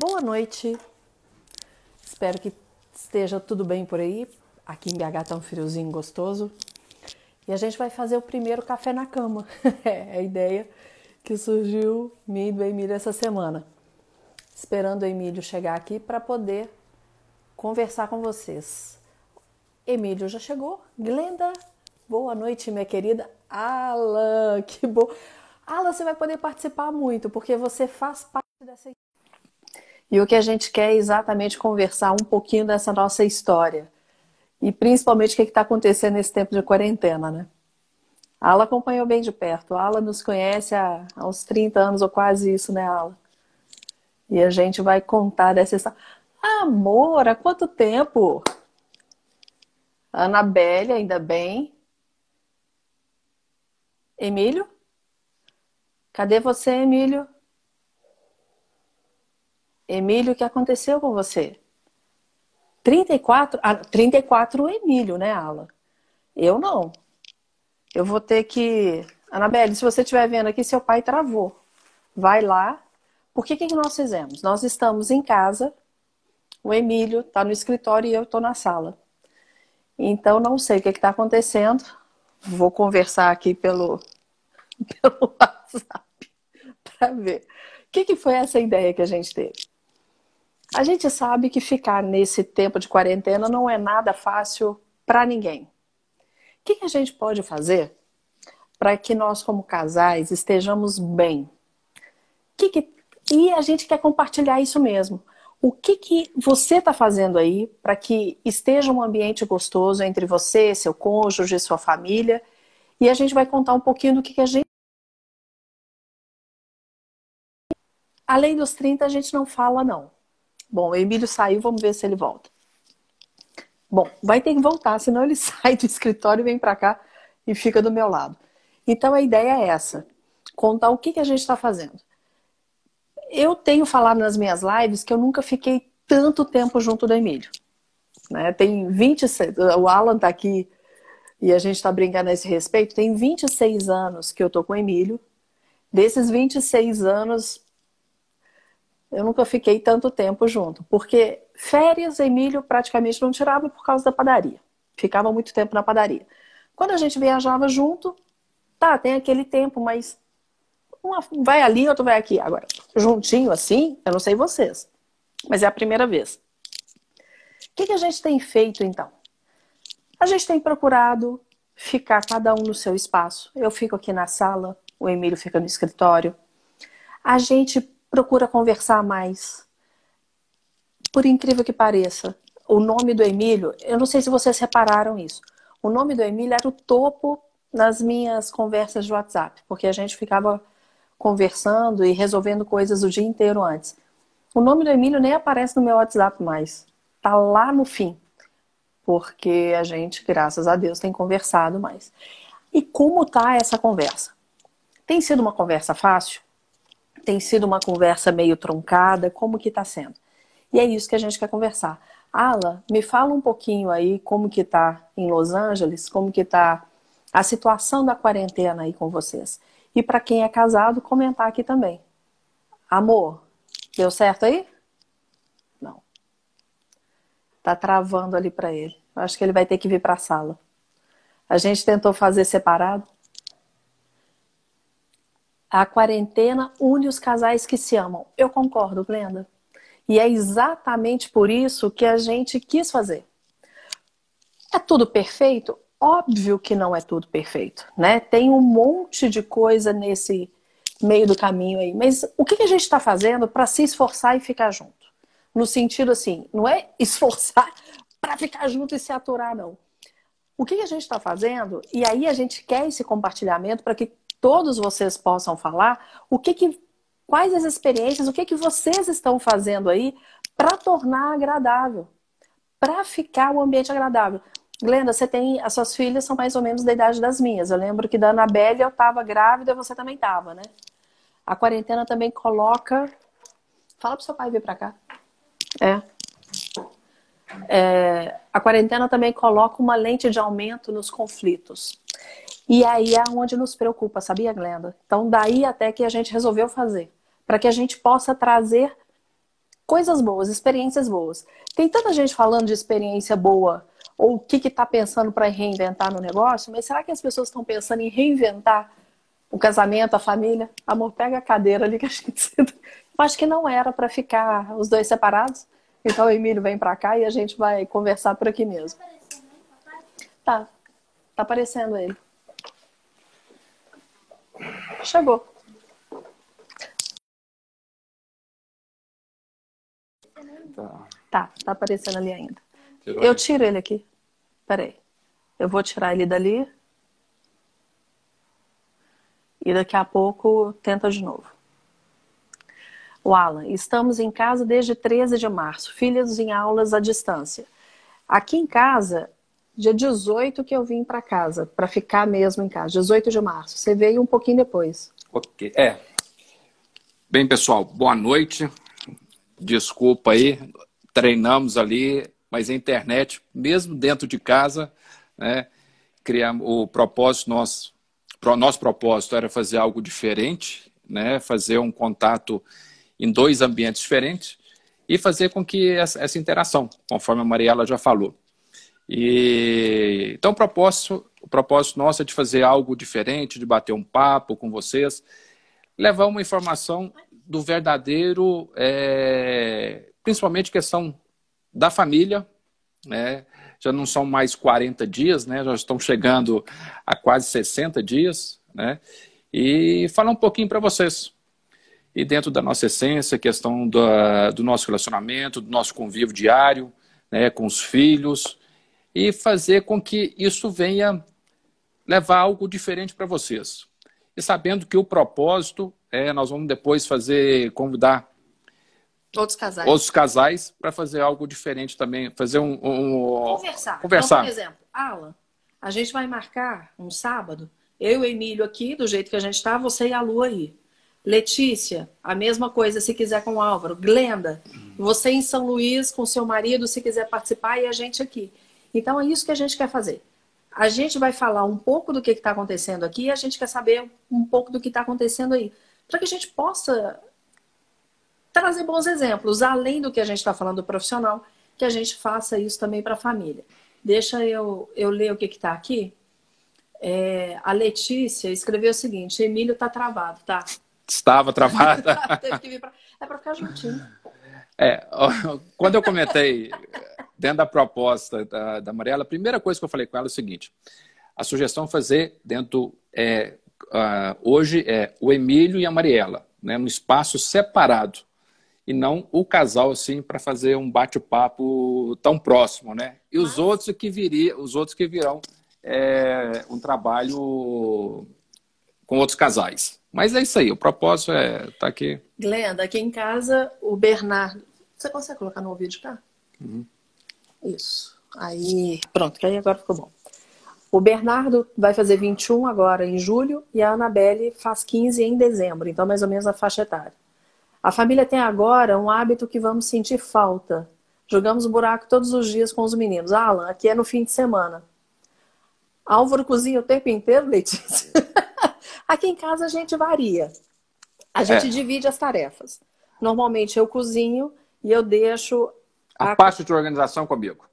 Boa noite. Espero que esteja tudo bem por aí. Aqui em BH tá um friozinho gostoso. E a gente vai fazer o primeiro café na cama. é a ideia que surgiu minha e do Emílio essa semana. Esperando o Emílio chegar aqui para poder conversar com vocês. Emílio já chegou. Glenda, boa noite, minha querida. Alan, que bom. Alan, você vai poder participar muito, porque você faz parte dessa e o que a gente quer é exatamente conversar um pouquinho dessa nossa história. E principalmente o que está acontecendo nesse tempo de quarentena, né? A Ala acompanhou bem de perto. A Ala nos conhece há, há uns 30 anos ou quase isso, né, Ala? E a gente vai contar dessa história. Amor, há quanto tempo? Anabelle, ainda bem. Emílio? Cadê você, Emílio? Emílio, o que aconteceu com você? 34? Ah, 34 o Emílio, né, Ala? Eu não. Eu vou ter que. Anabelle, se você estiver vendo aqui, seu pai travou. Vai lá. Por que, que nós fizemos? Nós estamos em casa, o Emílio está no escritório e eu estou na sala. Então, não sei o que está acontecendo. Vou conversar aqui pelo, pelo WhatsApp para ver. O que, que foi essa ideia que a gente teve? A gente sabe que ficar nesse tempo de quarentena não é nada fácil para ninguém. O que, a gente pode fazer para que nós, como casais, estejamos bem? Que que... E a gente quer compartilhar isso mesmo. O que, que você está fazendo aí para que esteja um ambiente gostoso entre você, seu cônjuge, sua família? E a gente vai contar um pouquinho do que, que a gente. Além dos 30, a gente não fala, não. Bom, o Emílio saiu, vamos ver se ele volta. Bom, vai ter que voltar, senão ele sai do escritório e vem para cá e fica do meu lado. Então a ideia é essa: contar o que, que a gente está fazendo. Eu tenho falado nas minhas lives que eu nunca fiquei tanto tempo junto do Emílio. Né? Tem 26, o Alan está aqui e a gente está brincando a esse respeito. Tem 26 anos que eu tô com o Emílio. Desses 26 anos, eu nunca fiquei tanto tempo junto, porque férias Emílio praticamente não tirava por causa da padaria. Ficava muito tempo na padaria. Quando a gente viajava junto, tá, tem aquele tempo, mas uma vai ali, outro vai aqui. Agora, juntinho assim, eu não sei vocês, mas é a primeira vez. O que, que a gente tem feito então? A gente tem procurado ficar cada um no seu espaço. Eu fico aqui na sala, o Emílio fica no escritório. A gente procura conversar mais. Por incrível que pareça, o nome do Emílio, eu não sei se vocês repararam isso. O nome do Emílio era o topo nas minhas conversas de WhatsApp, porque a gente ficava conversando e resolvendo coisas o dia inteiro antes. O nome do Emílio nem aparece no meu WhatsApp mais. Tá lá no fim. Porque a gente, graças a Deus, tem conversado mais. E como tá essa conversa? Tem sido uma conversa fácil? Tem sido uma conversa meio truncada? Como que está sendo? E é isso que a gente quer conversar. Ala, me fala um pouquinho aí como que está em Los Angeles, como que está a situação da quarentena aí com vocês. E para quem é casado, comentar aqui também. Amor, deu certo aí? Não. Tá travando ali para ele. Acho que ele vai ter que vir para a sala. A gente tentou fazer separado. A quarentena une os casais que se amam. Eu concordo, Glenda. E é exatamente por isso que a gente quis fazer. É tudo perfeito? Óbvio que não é tudo perfeito, né? Tem um monte de coisa nesse meio do caminho aí. Mas o que a gente está fazendo para se esforçar e ficar junto? No sentido assim, não é esforçar para ficar junto e se aturar, não. O que a gente está fazendo? E aí a gente quer esse compartilhamento para que todos vocês possam falar o que, que quais as experiências, o que, que vocês estão fazendo aí para tornar agradável, para ficar o ambiente agradável. Glenda, você tem. As suas filhas são mais ou menos da idade das minhas. Eu lembro que da Anabelle eu estava grávida, você também estava, né? A quarentena também coloca. Fala pro seu pai vir para cá. É. é. A quarentena também coloca uma lente de aumento nos conflitos. E aí é onde nos preocupa, sabia, Glenda? Então, daí até que a gente resolveu fazer. Para que a gente possa trazer coisas boas, experiências boas. Tem tanta gente falando de experiência boa ou o que está pensando para reinventar no negócio, mas será que as pessoas estão pensando em reinventar o casamento, a família? Amor, pega a cadeira ali que a gente. Eu acho que não era para ficar os dois separados. Então o Emílio vem para cá e a gente vai conversar por aqui mesmo. Tá, tá aparecendo ele. Chegou. Tá, tá, tá aparecendo ali ainda. Tirou eu tiro ele aqui. Peraí. Eu vou tirar ele dali. E daqui a pouco tenta de novo. O Alan, estamos em casa desde 13 de março, filhos em aulas à distância. Aqui em casa, dia 18 que eu vim para casa, para ficar mesmo em casa, 18 de março. Você veio um pouquinho depois. Ok, é. Bem, pessoal, boa noite. Desculpa aí, treinamos ali, mas a internet, mesmo dentro de casa, né, criamos o propósito nosso, o nosso propósito era fazer algo diferente, né, fazer um contato em dois ambientes diferentes e fazer com que essa, essa interação, conforme a Mariela já falou. E, então, o propósito, o propósito nosso é de fazer algo diferente, de bater um papo com vocês, levar uma informação do verdadeiro, é, principalmente questão da família, né? já não são mais 40 dias, né? já estão chegando a quase 60 dias, né? e falar um pouquinho para vocês e dentro da nossa essência, questão do, nosso relacionamento, do nosso convívio diário né, com os filhos, e fazer com que isso venha levar algo diferente para vocês. E sabendo que o propósito é, nós vamos depois fazer, convidar outros casais, outros casais para fazer algo diferente também, fazer um, um conversar. Conversar. Então, por exemplo, Alan, a gente vai marcar um sábado, eu e o Emílio aqui, do jeito que a gente está, você e a Lu aí. Letícia, a mesma coisa se quiser com o Álvaro. Glenda, você em São Luís com seu marido, se quiser participar, e a gente aqui. Então é isso que a gente quer fazer. A gente vai falar um pouco do que está acontecendo aqui e a gente quer saber um pouco do que está acontecendo aí. Para que a gente possa trazer bons exemplos, além do que a gente está falando do profissional, que a gente faça isso também para a família. Deixa eu, eu ler o que está aqui. É, a Letícia escreveu o seguinte: Emílio está travado, tá? Estava travada. Teve que vir pra... É para ficar juntinho. É, quando eu comentei dentro da proposta da, da Mariela, a primeira coisa que eu falei com ela é o seguinte: a sugestão é fazer dentro é, uh, hoje é o Emílio e a Mariela, né, num espaço separado e não o casal assim para fazer um bate-papo tão próximo, né? E os outros que viria, os outros que virão é, um trabalho com outros casais. Mas é isso aí, o propósito é tá aqui. Glenda, aqui em casa, o Bernardo. Você consegue colocar no vídeo cá? Uhum. Isso. Aí, pronto, que aí agora ficou bom. O Bernardo vai fazer 21 agora em julho e a Anabelle faz 15 em dezembro, então mais ou menos a faixa etária. A família tem agora um hábito que vamos sentir falta. Jogamos buraco todos os dias com os meninos. Alan, aqui é no fim de semana. Álvaro cozinha o tempo inteiro, Letícia? Aqui em casa a gente varia. A gente é. divide as tarefas. Normalmente eu cozinho e eu deixo. A, a parte de organização comigo.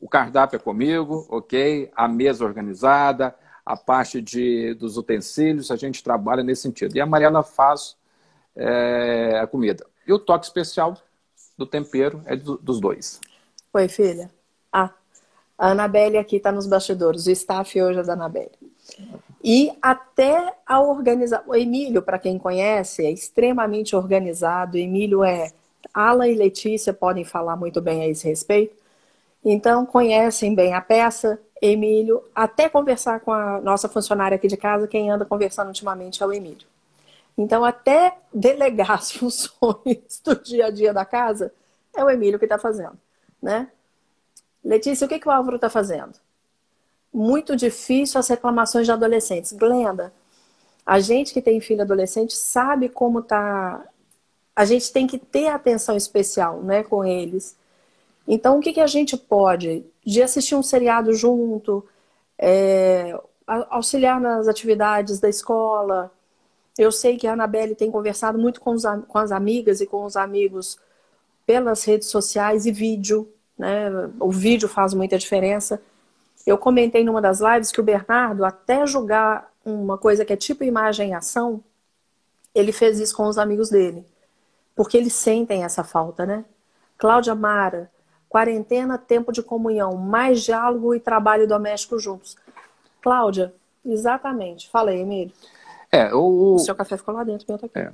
O cardápio é comigo, ok? A mesa organizada, a parte de, dos utensílios, a gente trabalha nesse sentido. E a Mariela faz é, a comida. E o toque especial do tempero é do, dos dois. Oi, filha. Ah, a Anabelle aqui está nos bastidores. O staff hoje é da Anabelle. E até a organização. O Emílio, para quem conhece, é extremamente organizado. O Emílio é. Alan e Letícia podem falar muito bem a esse respeito. Então, conhecem bem a peça. Emílio, até conversar com a nossa funcionária aqui de casa, quem anda conversando ultimamente é o Emílio. Então, até delegar as funções do dia a dia da casa, é o Emílio que está fazendo. Né? Letícia, o que, que o Álvaro está fazendo? muito difícil as reclamações de adolescentes. Glenda, a gente que tem filho adolescente sabe como tá. A gente tem que ter atenção especial, né, com eles. Então, o que, que a gente pode? De assistir um seriado junto, é, auxiliar nas atividades da escola. Eu sei que a Anabelle tem conversado muito com, os, com as amigas e com os amigos pelas redes sociais e vídeo, né? O vídeo faz muita diferença. Eu comentei numa das lives que o Bernardo, até julgar uma coisa que é tipo imagem em ação, ele fez isso com os amigos dele. Porque eles sentem essa falta, né? Cláudia Mara, quarentena, tempo de comunhão, mais diálogo e trabalho doméstico juntos. Cláudia, exatamente. Falei, Emílio. É, o... o seu café ficou lá dentro, meu tá aqui. É.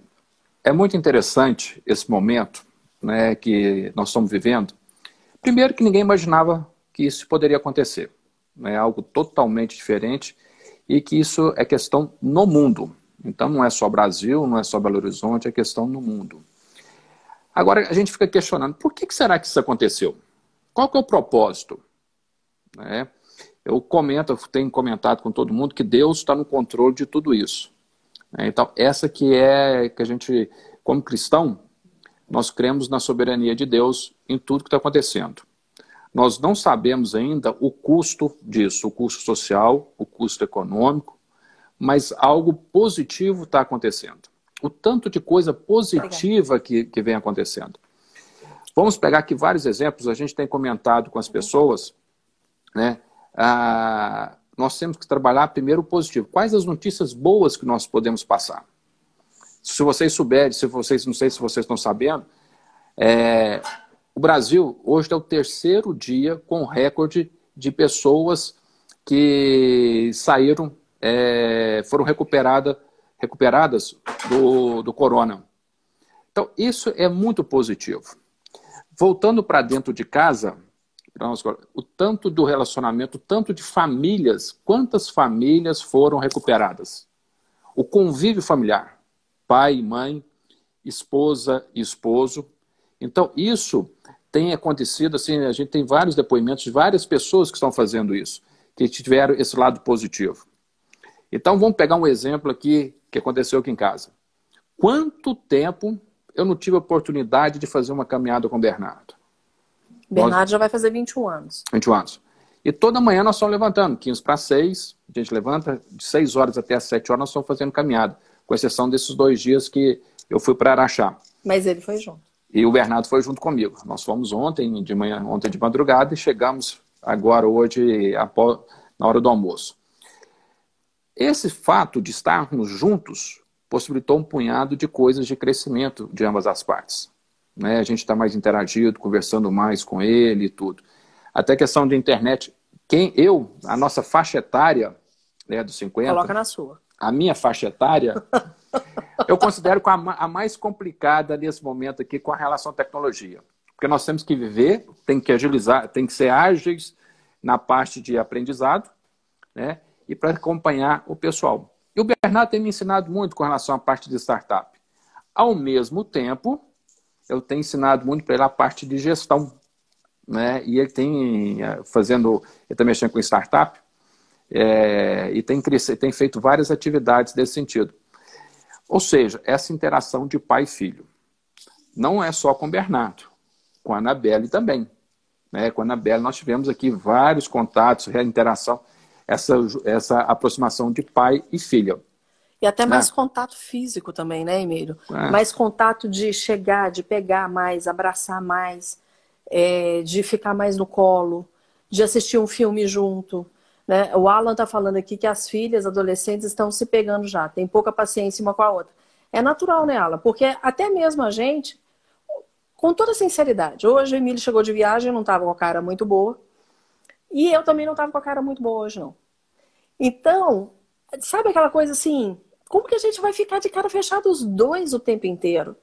é muito interessante esse momento né, que nós estamos vivendo. Primeiro que ninguém imaginava que isso poderia acontecer. É algo totalmente diferente e que isso é questão no mundo. Então não é só Brasil, não é só Belo Horizonte, é questão no mundo. Agora a gente fica questionando, por que, que será que isso aconteceu? Qual que é o propósito? É, eu comento, eu tenho comentado com todo mundo que Deus está no controle de tudo isso. É, então, essa que é que a gente, como cristão, nós cremos na soberania de Deus em tudo que está acontecendo. Nós não sabemos ainda o custo disso, o custo social, o custo econômico, mas algo positivo está acontecendo. O tanto de coisa positiva que, que vem acontecendo. Vamos pegar aqui vários exemplos, a gente tem comentado com as pessoas, né? Ah, nós temos que trabalhar primeiro o positivo. Quais as notícias boas que nós podemos passar? Se vocês souberem, se vocês, não sei se vocês estão sabendo, é, o Brasil hoje é o terceiro dia com recorde de pessoas que saíram, é, foram recuperada, recuperadas do, do corona. Então, isso é muito positivo. Voltando para dentro de casa, o tanto do relacionamento, o tanto de famílias, quantas famílias foram recuperadas? O convívio familiar, pai mãe, esposa e esposo. Então, isso tem acontecido, assim, a gente tem vários depoimentos de várias pessoas que estão fazendo isso, que tiveram esse lado positivo. Então, vamos pegar um exemplo aqui que aconteceu aqui em casa. Quanto tempo eu não tive a oportunidade de fazer uma caminhada com o Bernardo? Bernardo nós... já vai fazer 21 anos. 21 anos. E toda manhã nós estamos levantando, 15 para 6, a gente levanta, de 6 horas até as 7 horas nós estamos fazendo caminhada, com exceção desses dois dias que eu fui para Araxá. Mas ele foi junto. E o Bernardo foi junto comigo. Nós fomos ontem de manhã, ontem de madrugada e chegamos agora hoje após, na hora do almoço. Esse fato de estarmos juntos possibilitou um punhado de coisas de crescimento de ambas as partes. Né? A gente está mais interagido, conversando mais com ele e tudo. Até questão de internet. Quem eu, a nossa faixa etária, né, dos 50. Coloca na sua. A minha faixa etária eu considero a, a mais complicada nesse momento aqui com a relação à tecnologia. Porque nós temos que viver, tem que agilizar, tem que ser ágeis na parte de aprendizado, né? E para acompanhar o pessoal. E o Bernardo tem me ensinado muito com relação à parte de startup. Ao mesmo tempo, eu tenho ensinado muito para ele a parte de gestão. Né? E ele tem eh, fazendo, ele está mexendo com startup é, e tem, tem feito várias atividades desse sentido. Ou seja, essa interação de pai e filho. Não é só com o Bernardo, com a Anabelle também. Né? Com a Anabelle nós tivemos aqui vários contatos, interação, essa, essa aproximação de pai e filha. E até mais né? contato físico também, né, Emílio? É. Mais contato de chegar, de pegar mais, abraçar mais, é, de ficar mais no colo, de assistir um filme junto. Né? O Alan está falando aqui que as filhas adolescentes estão se pegando já, tem pouca paciência uma com a outra. É natural, né, Alan? Porque até mesmo a gente, com toda sinceridade, hoje o Emílio chegou de viagem, não estava com a cara muito boa. E eu também não estava com a cara muito boa hoje, não. Então, sabe aquela coisa assim, como que a gente vai ficar de cara fechada os dois o tempo inteiro?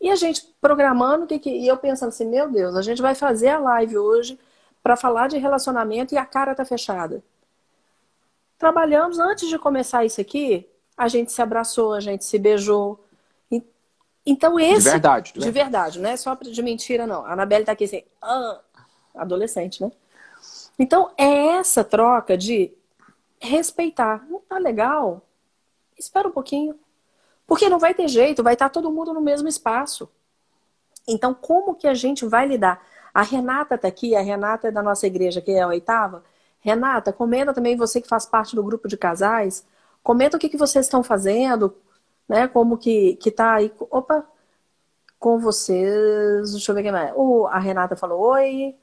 E a gente programando, e eu pensando assim, meu Deus, a gente vai fazer a live hoje para falar de relacionamento e a cara tá fechada. Trabalhamos antes de começar isso aqui, a gente se abraçou, a gente se beijou. Então esse de verdade, de, de verdade, não é só de mentira não. A Anabelle tá aqui assim, ah, adolescente, né? Então é essa troca de respeitar. Não tá legal? Espera um pouquinho. Porque não vai ter jeito, vai estar todo mundo no mesmo espaço. Então, como que a gente vai lidar? A Renata está aqui, a Renata é da nossa igreja, que é a oitava. Renata, comenta também você que faz parte do grupo de casais. Comenta o que, que vocês estão fazendo, né? Como que, que tá aí. Opa! com vocês. Deixa eu ver quem mais. O, a Renata falou: Oi.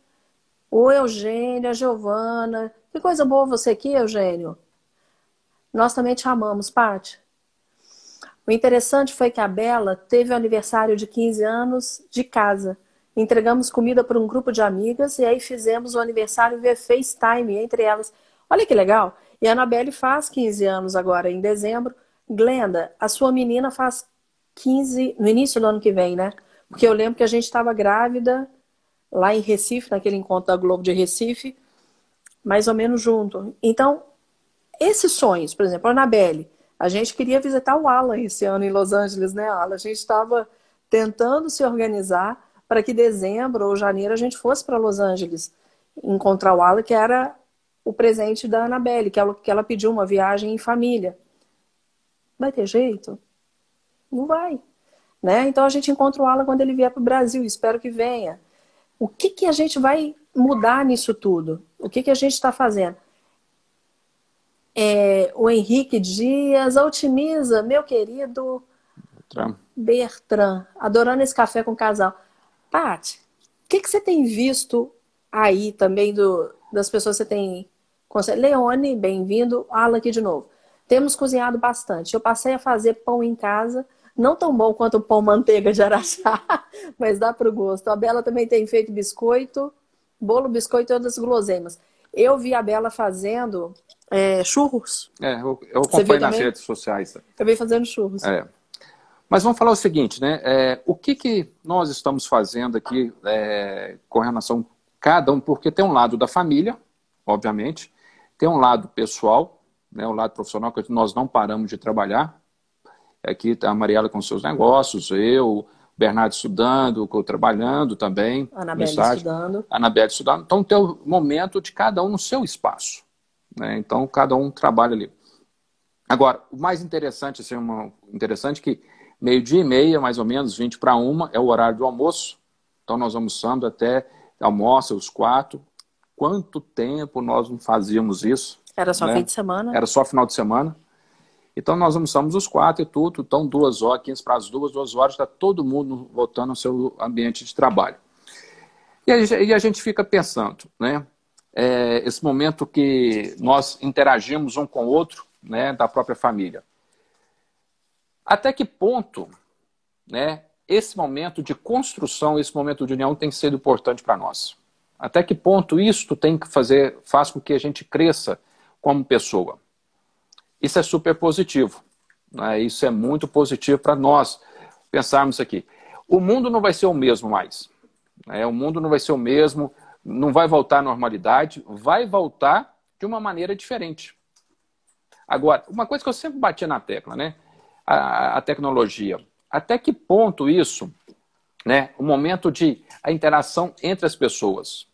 Oi, Eugênio, a Giovana. Que coisa boa você aqui, Eugênio. Nós também te amamos, Paty. O interessante foi que a Bela teve o aniversário de 15 anos de casa. Entregamos comida para um grupo de amigas e aí fizemos o aniversário via FaceTime entre elas. Olha que legal. E a Anabelle faz 15 anos agora, em dezembro. Glenda, a sua menina faz 15 no início do ano que vem, né? Porque eu lembro que a gente estava grávida lá em Recife, naquele encontro da Globo de Recife, mais ou menos junto. Então, esses sonhos, por exemplo, a Anabelle, a gente queria visitar o Alan esse ano em Los Angeles, né, Alan? A gente estava tentando se organizar para que dezembro ou janeiro a gente fosse para Los Angeles encontrar o Alan, que era o presente da Anabelle, que ela, que ela pediu uma viagem em família. Vai ter jeito? Não vai. Né? Então a gente encontra o Alan quando ele vier para o Brasil, espero que venha. O que, que a gente vai mudar nisso tudo? O que, que a gente está fazendo? É, o Henrique Dias, otimiza, meu querido. Bertrand, adorando esse café com o casal. Paty, o que, que você tem visto aí também do, das pessoas que você tem. Leone, bem-vindo. Alan aqui de novo. Temos cozinhado bastante. Eu passei a fazer pão em casa, não tão bom quanto o pão manteiga de Araxá, mas dá para o gosto. A Bela também tem feito biscoito, bolo, biscoito e outras guloseimas. Eu vi a Bela fazendo é, churros. É, eu, eu acompanho nas redes sociais. Eu vi fazendo churros. É. Mas vamos falar o seguinte, né? É, o que, que nós estamos fazendo aqui é, com relação a cada um, porque tem um lado da família, obviamente, tem um lado pessoal, né, o lado profissional, que nós não paramos de trabalhar. Aqui está a Mariela com seus negócios, eu, Bernardo estudando, eu trabalhando também. Anabelle estudando. Anabelle estudando. Então tem o momento de cada um no seu espaço. Né? Então cada um trabalha ali. Agora, o mais interessante, assim, uma, interessante que meio-dia e meia, mais ou menos, 20 para uma, é o horário do almoço. Então nós almoçando até, almoça os quatro. Quanto tempo nós não fazíamos isso? Era só né? fim de semana? Era só final de semana. Então nós almoçamos os quatro e tudo, então duas horas, 15 para as duas, duas horas, está todo mundo voltando ao seu ambiente de trabalho. E a gente, e a gente fica pensando, né? É, esse momento que nós interagimos um com o outro, né, da própria família. Até que ponto, né, esse momento de construção, esse momento de união tem sido importante para nós? Até que ponto isto tem que fazer, faz com que a gente cresça como pessoa? Isso é super positivo. Né? Isso é muito positivo para nós pensarmos aqui. O mundo não vai ser o mesmo mais. Né? O mundo não vai ser o mesmo, não vai voltar à normalidade, vai voltar de uma maneira diferente. Agora, uma coisa que eu sempre batia na tecla, né? A, a tecnologia. Até que ponto isso, né? O momento de a interação entre as pessoas.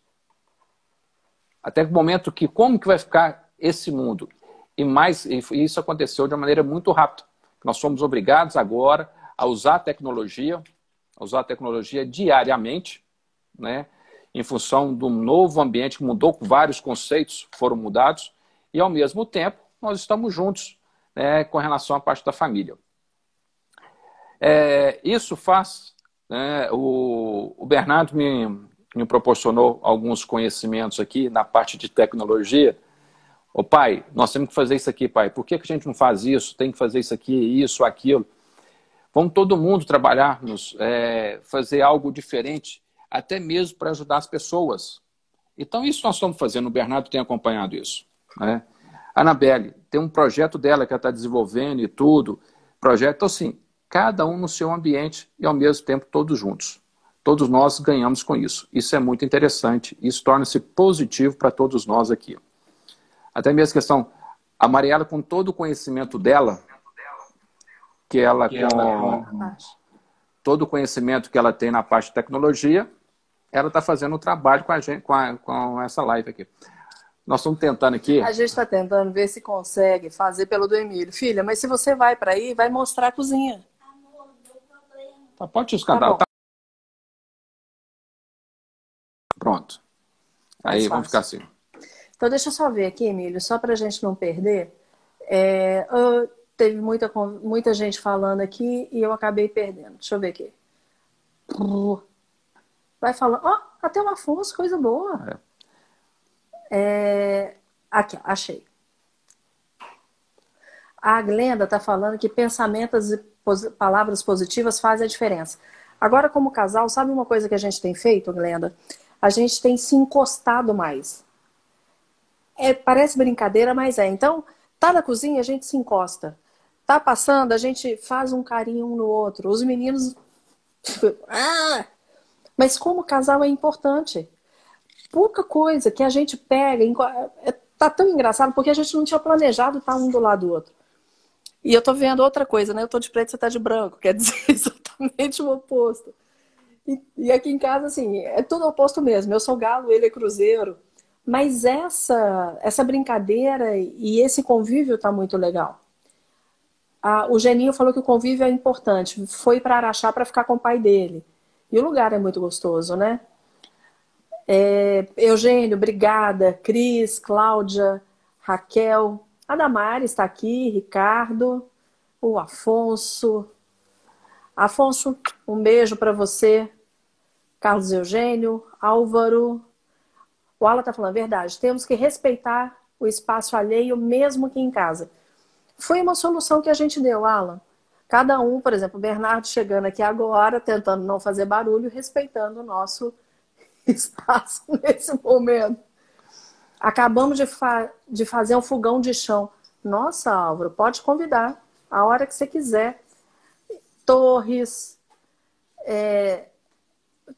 Até que momento que como que vai ficar esse mundo? E mais, e isso aconteceu de uma maneira muito rápida. Nós somos obrigados agora a usar a tecnologia, a usar a tecnologia diariamente, né? em função do novo ambiente que mudou, vários conceitos foram mudados, e ao mesmo tempo nós estamos juntos né, com relação à parte da família. É, isso faz, né, o, o Bernardo me, me proporcionou alguns conhecimentos aqui na parte de tecnologia, Ô pai, nós temos que fazer isso aqui, pai. Por que, que a gente não faz isso? Tem que fazer isso aqui, isso, aquilo. Vamos todo mundo trabalharmos, é, fazer algo diferente, até mesmo para ajudar as pessoas. Então, isso nós estamos fazendo. O Bernardo tem acompanhado isso. Né? A Anabelle tem um projeto dela que ela está desenvolvendo e tudo. Projeto, então, assim, cada um no seu ambiente e ao mesmo tempo todos juntos. Todos nós ganhamos com isso. Isso é muito interessante. Isso torna-se positivo para todos nós aqui. Até mesmo a questão, a Mariela, com todo o conhecimento dela, que ela, que com ela... todo o conhecimento que ela tem na parte de tecnologia, ela está fazendo o um trabalho com, a gente, com, a, com essa live aqui. Nós estamos tentando aqui. A gente está tentando ver se consegue fazer pelo do Emílio. Filha, mas se você vai para aí, vai mostrar a cozinha. Tá, pode escandar. Tá tá... Pronto. Aí vamos ficar assim. Então, deixa eu só ver aqui, Emílio, só para a gente não perder. É, eu, teve muita, muita gente falando aqui e eu acabei perdendo. Deixa eu ver aqui. Vai falando, ó, oh, até o Afonso, coisa boa. É. É... Aqui, achei. A Glenda está falando que pensamentos e palavras positivas fazem a diferença. Agora, como casal, sabe uma coisa que a gente tem feito, Glenda? A gente tem se encostado mais. É, parece brincadeira, mas é. Então, tá na cozinha, a gente se encosta. Tá passando, a gente faz um carinho um no outro. Os meninos. ah! Mas como casal é importante. Pouca coisa que a gente pega. É, tá tão engraçado porque a gente não tinha planejado estar um do lado do outro. E eu tô vendo outra coisa, né? Eu tô de preto, você tá de branco. Quer dizer exatamente o oposto. E, e aqui em casa, assim, é tudo oposto mesmo. Eu sou galo, ele é cruzeiro. Mas essa, essa brincadeira e esse convívio tá muito legal. Ah, o Geninho falou que o convívio é importante. Foi para Araxá para ficar com o pai dele. E o lugar é muito gostoso, né? É, Eugênio, obrigada. Cris, Cláudia, Raquel, a está aqui, Ricardo, o Afonso. Afonso, um beijo para você. Carlos Eugênio, Álvaro. O Ala está falando a verdade. Temos que respeitar o espaço alheio, mesmo que em casa. Foi uma solução que a gente deu, Alan. Cada um, por exemplo, o Bernardo chegando aqui agora, tentando não fazer barulho, respeitando o nosso espaço nesse momento. Acabamos de, fa de fazer um fogão de chão. Nossa, Álvaro, pode convidar a hora que você quiser. Torres, é,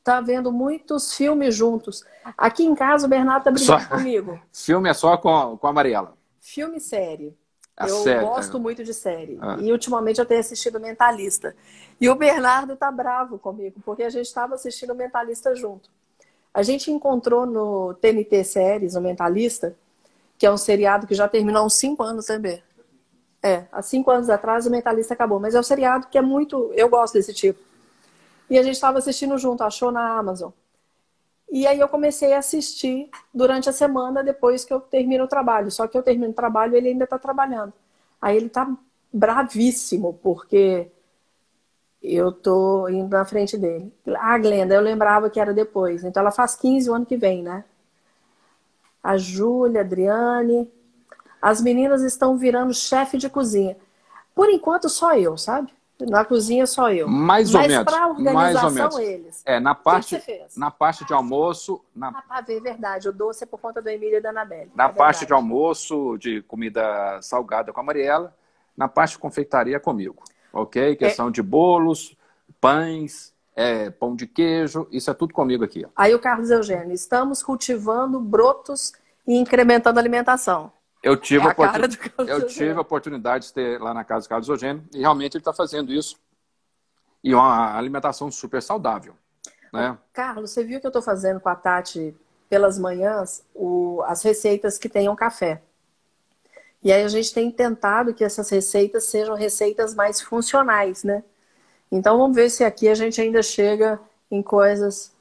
tá vendo muitos filmes juntos. Aqui em casa o Bernardo tá brigando só... comigo. Filme é só com, com a Mariela. Filme e série. A eu série, gosto é. muito de série. Ah. E ultimamente eu tenho assistido Mentalista. E o Bernardo tá bravo comigo, porque a gente estava assistindo Mentalista junto. A gente encontrou no TNT Séries, o Mentalista, que é um seriado que já terminou há uns cinco anos, né, É, há cinco anos atrás o Mentalista acabou. Mas é um seriado que é muito. Eu gosto desse tipo. E a gente estava assistindo junto, achou na Amazon. E aí eu comecei a assistir durante a semana depois que eu termino o trabalho. Só que eu termino o trabalho e ele ainda está trabalhando. Aí ele está bravíssimo, porque eu tô indo na frente dele. A Glenda, eu lembrava que era depois. Então ela faz 15 o ano que vem, né? A Júlia, a Adriane. As meninas estão virando chefe de cozinha. Por enquanto, só eu, sabe? Na cozinha só eu. Mais Mas ou menos. Mas para organização, mais ou menos. eles. É, na parte, na parte de almoço. Na... Ah, tá, é verdade. O doce é por conta do Emílio e da Anabelle. Na é parte verdade. de almoço, de comida salgada com a Mariela. Na parte de confeitaria comigo ok? Questão é... de bolos, pães, é, pão de queijo, isso é tudo comigo aqui. Ó. Aí o Carlos Eugênio, estamos cultivando brotos e incrementando a alimentação. Eu tive, é a, eu tive a oportunidade de ter lá na casa do Carlos Eugênio e realmente ele está fazendo isso. E uma alimentação super saudável. Né? Carlos, você viu que eu estou fazendo com a Tati pelas manhãs o, as receitas que tenham café. E aí a gente tem tentado que essas receitas sejam receitas mais funcionais, né? Então vamos ver se aqui a gente ainda chega em coisas.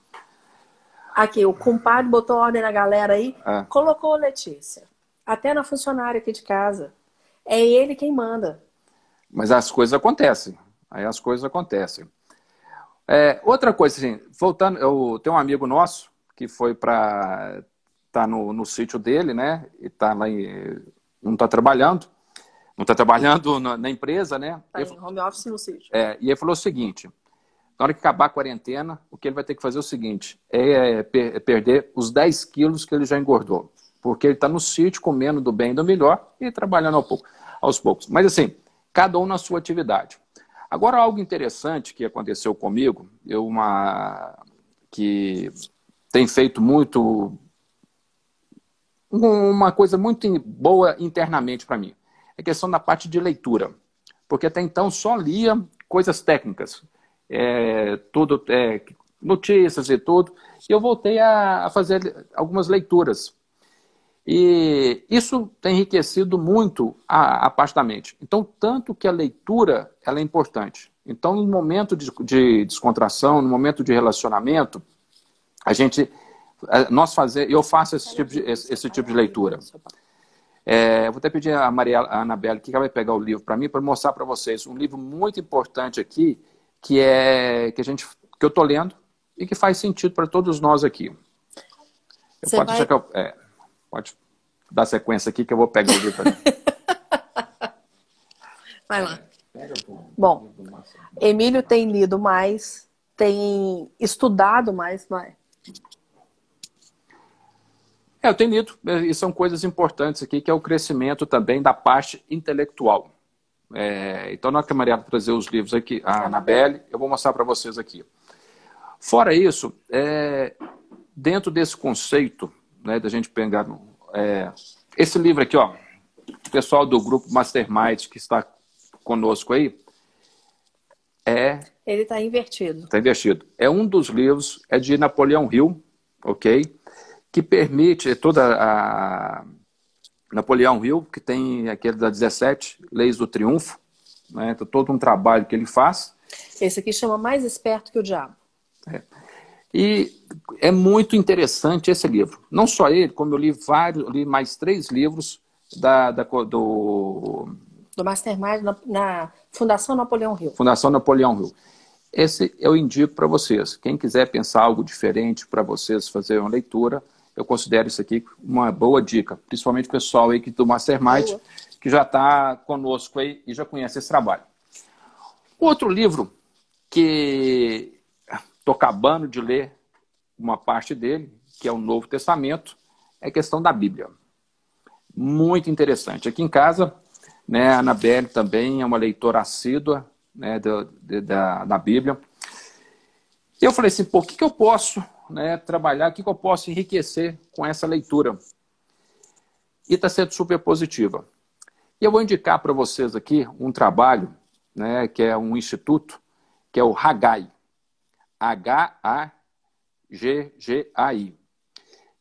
Aqui, o compadre botou ordem na galera aí, ah. colocou Letícia. Até na funcionária aqui de casa. É ele quem manda. Mas as coisas acontecem. Aí as coisas acontecem. É, outra coisa, assim, voltando, eu tenho um amigo nosso que foi para tá no, no sítio dele, né? E tá lá em não está trabalhando, não está trabalhando na, na, empresa, né? Está em home office no sítio. É, e ele falou o seguinte: na hora que acabar a quarentena, o que ele vai ter que fazer é o seguinte: é, per é perder os 10 quilos que ele já engordou. Porque ele está no sítio comendo do bem e do melhor e trabalhando ao pouco, aos poucos. Mas assim, cada um na sua atividade. Agora, algo interessante que aconteceu comigo, eu uma que tem feito muito uma coisa muito boa internamente para mim. É a questão da parte de leitura. Porque até então só lia coisas técnicas. É, tudo, é, notícias e tudo. E eu voltei a, a fazer algumas leituras. E isso tem enriquecido muito a, a, parte da mente. Então, tanto que a leitura ela é importante. Então, no momento de, de descontração, no momento de relacionamento, a gente nós fazer, eu faço esse tipo de, esse, esse tipo de leitura. É, vou até pedir a Maria a Anabelle que ela vai pegar o livro para mim para mostrar para vocês um livro muito importante aqui que é que a gente que eu estou lendo e que faz sentido para todos nós aqui. Eu pode, vai... eu, é, pode dar sequência aqui que eu vou pegar o livro. vai lá. Bom, Emílio tem lido mais, tem estudado mais, vai. É, eu tenho lido, e são coisas importantes aqui, que é o crescimento também da parte intelectual. É, então, na hora que a Maria trazer os livros aqui, a Anabelle, eu vou mostrar para vocês aqui. Fora isso, é, dentro desse conceito, né, da gente pegar é, esse livro aqui, ó, o pessoal do grupo Mastermind que está conosco aí, é. Ele está invertido. Está invertido. É um dos livros, é de Napoleão Hill, ok? Que permite toda a. Napoleão Hill, que tem aquele das 17 Leis do Triunfo, né? Então, todo um trabalho que ele faz. Esse aqui chama Mais Esperto que o Diabo. É. E é muito interessante esse livro. Não só ele, como eu li vários, li mais três livros da, da do do Mastermind na, na Fundação Napoleão Rio. Fundação Napoleão Rio. Esse eu indico para vocês. Quem quiser pensar algo diferente para vocês fazer uma leitura, eu considero isso aqui uma boa dica, principalmente o pessoal aí que do Mastermind, boa. que já está conosco aí e já conhece esse trabalho. Outro livro que estou acabando de ler uma parte dele, que é o Novo Testamento, é questão da Bíblia. Muito interessante. Aqui em casa né? A Anabelle também é uma leitora assídua né, de, da, da Bíblia. Eu falei assim, pô, o que, que eu posso né, trabalhar, o que, que eu posso enriquecer com essa leitura? E está sendo super positiva. E eu vou indicar para vocês aqui um trabalho, né, que é um instituto, que é o Hagai. H-A-G-G-A-I.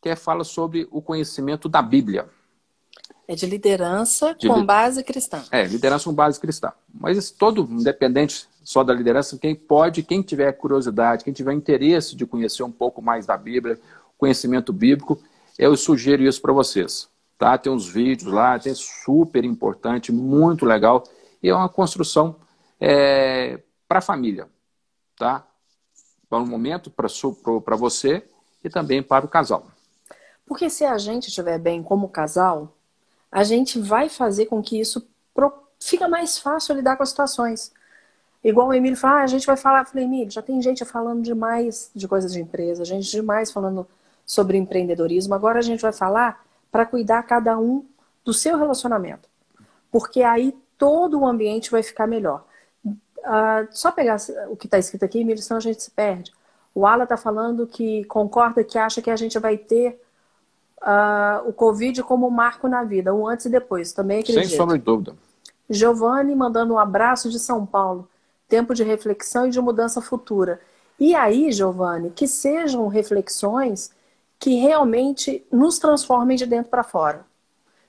Que é, fala sobre o conhecimento da Bíblia. É de liderança de com li... base cristã. É, liderança com base cristã. Mas todo, independente só da liderança, quem pode, quem tiver curiosidade, quem tiver interesse de conhecer um pouco mais da Bíblia, conhecimento bíblico, eu sugiro isso para vocês. Tá? Tem uns vídeos lá, tem super importante, muito legal. E é uma construção é, para a família. Tá? Para um momento, para você e também para o casal. Porque se a gente estiver bem como casal, a gente vai fazer com que isso pro... fica mais fácil lidar com as situações. Igual o Emílio fala, ah, a gente vai falar, eu falei, Emílio, já tem gente falando demais de coisas de empresa, gente demais falando sobre empreendedorismo. Agora a gente vai falar para cuidar cada um do seu relacionamento. Porque aí todo o ambiente vai ficar melhor. Uh, só pegar o que está escrito aqui, Emílio, senão a gente se perde. O Ala está falando que concorda, que acha que a gente vai ter uh, o Covid como um marco na vida, um antes e depois, também acredito. Sem sombra de dúvida. Giovanni mandando um abraço de São Paulo. Tempo de reflexão e de mudança futura. E aí, Giovanni, que sejam reflexões que realmente nos transformem de dentro para fora.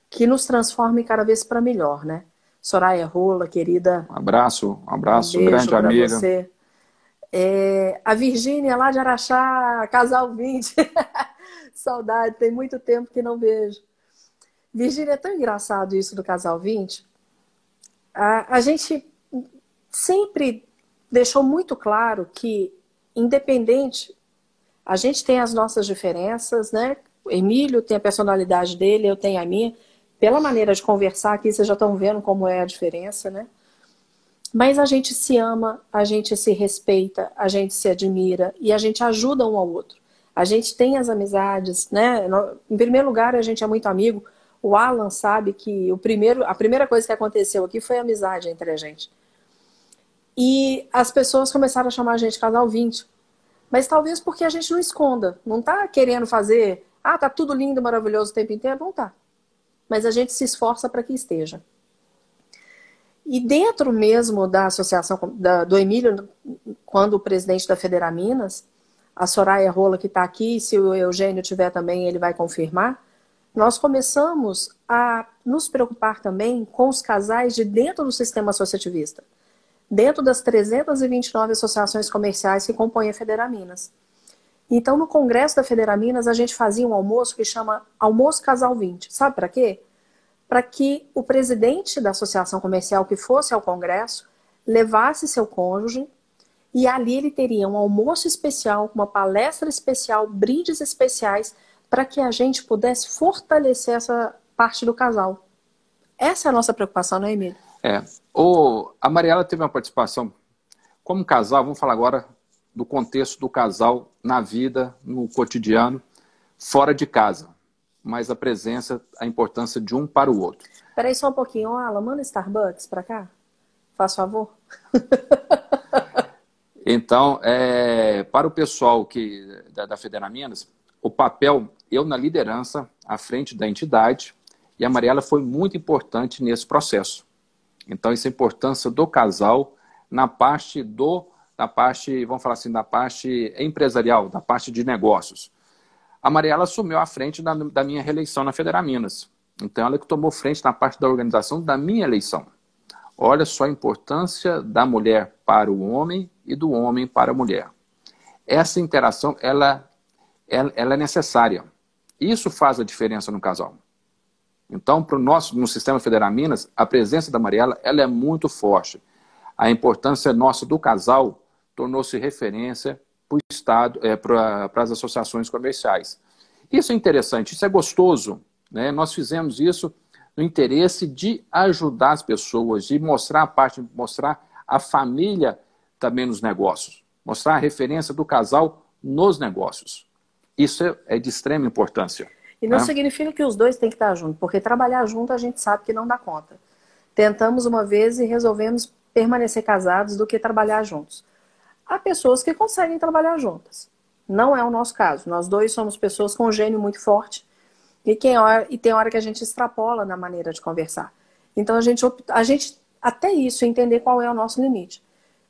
Que nos transformem cada vez para melhor, né? Soraya Rola, querida. Um abraço, um abraço, um grande amiga. Você. É, a Virgínia lá de Araxá, casal 20. Saudade, tem muito tempo que não vejo. Virgínia, é tão engraçado isso do Casal 20. A, a gente sempre deixou muito claro que, independente, a gente tem as nossas diferenças, né? O Emílio tem a personalidade dele, eu tenho a minha. Pela maneira de conversar aqui, vocês já estão vendo como é a diferença, né? Mas a gente se ama, a gente se respeita, a gente se admira e a gente ajuda um ao outro. A gente tem as amizades, né? Em primeiro lugar, a gente é muito amigo. O Alan sabe que o primeiro, a primeira coisa que aconteceu aqui foi a amizade entre a gente. E as pessoas começaram a chamar a gente casal 20. Mas talvez porque a gente não esconda. Não tá querendo fazer, ah, tá tudo lindo, maravilhoso o tempo inteiro. Não tá. Mas a gente se esforça para que esteja. E dentro mesmo da associação da, do Emílio, quando o presidente da Federaminas, a Soraya Rola que está aqui, se o Eugênio tiver também, ele vai confirmar. Nós começamos a nos preocupar também com os casais de dentro do sistema associativista, dentro das 329 associações comerciais que compõem a Federaminas. Então, no congresso da Federaminas, a gente fazia um almoço que chama Almoço Casal 20. Sabe para quê? Para que o presidente da associação comercial que fosse ao congresso levasse seu cônjuge E ali ele teria um almoço especial, uma palestra especial, brindes especiais, para que a gente pudesse fortalecer essa parte do casal. Essa é a nossa preocupação, não é, Emílio? É. O, a Mariela teve uma participação como casal, vamos falar agora do contexto do casal na vida, no cotidiano, fora de casa. Mas a presença, a importância de um para o outro. Peraí só um pouquinho, Alan, manda Starbucks para cá. Faz favor. então, é, para o pessoal que, da, da Federa Minas, o papel, eu na liderança, à frente da entidade, e a Mariela foi muito importante nesse processo. Então, essa importância do casal na parte do, na parte, vamos falar assim, da parte empresarial, da parte de negócios. A Mariela assumiu a frente da, da minha reeleição na Federal Minas. Então, ela que tomou frente na parte da organização da minha eleição. Olha só a importância da mulher para o homem e do homem para a mulher. Essa interação, ela, ela, ela é necessária. Isso faz a diferença no casal. Então, para o nosso, no Sistema Federal Minas, a presença da Mariela ela é muito forte. A importância nossa do casal tornou-se referência para Estado, é, para, as associações comerciais. Isso é interessante, isso é gostoso. Né? Nós fizemos isso no interesse de ajudar as pessoas, de mostrar a parte, mostrar a família também nos negócios, mostrar a referência do casal nos negócios. Isso é, é de extrema importância. E não ah. significa que os dois têm que estar juntos, porque trabalhar junto a gente sabe que não dá conta. Tentamos uma vez e resolvemos permanecer casados do que trabalhar juntos. Há pessoas que conseguem trabalhar juntas. Não é o nosso caso. Nós dois somos pessoas com um gênio muito forte e, quem hora, e tem hora que a gente extrapola na maneira de conversar. Então a gente, a gente até isso entender qual é o nosso limite.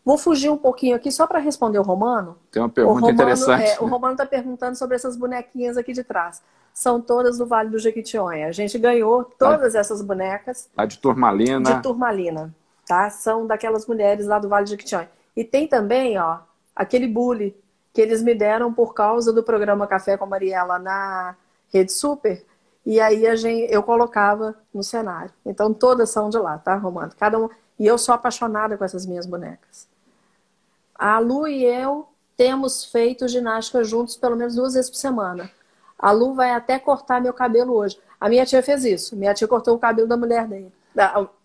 Vou fugir um pouquinho aqui só para responder o Romano. Tem uma pergunta Romano, interessante. É, o Romano está perguntando sobre essas bonequinhas aqui de trás são todas do Vale do Jequitinhonha. A gente ganhou todas essas bonecas. A de turmalina. De turmalina, tá? São daquelas mulheres lá do Vale do Jequitinhonha. E tem também, ó, aquele bule que eles me deram por causa do programa Café com a Mariela na Rede Super. E aí a gente, eu colocava no cenário. Então todas são de lá, tá, Romano? Cada um. E eu sou apaixonada com essas minhas bonecas. A Lu e eu temos feito ginástica juntos pelo menos duas vezes por semana. A Lu vai até cortar meu cabelo hoje. A minha tia fez isso. Minha tia cortou o cabelo da mulher dele.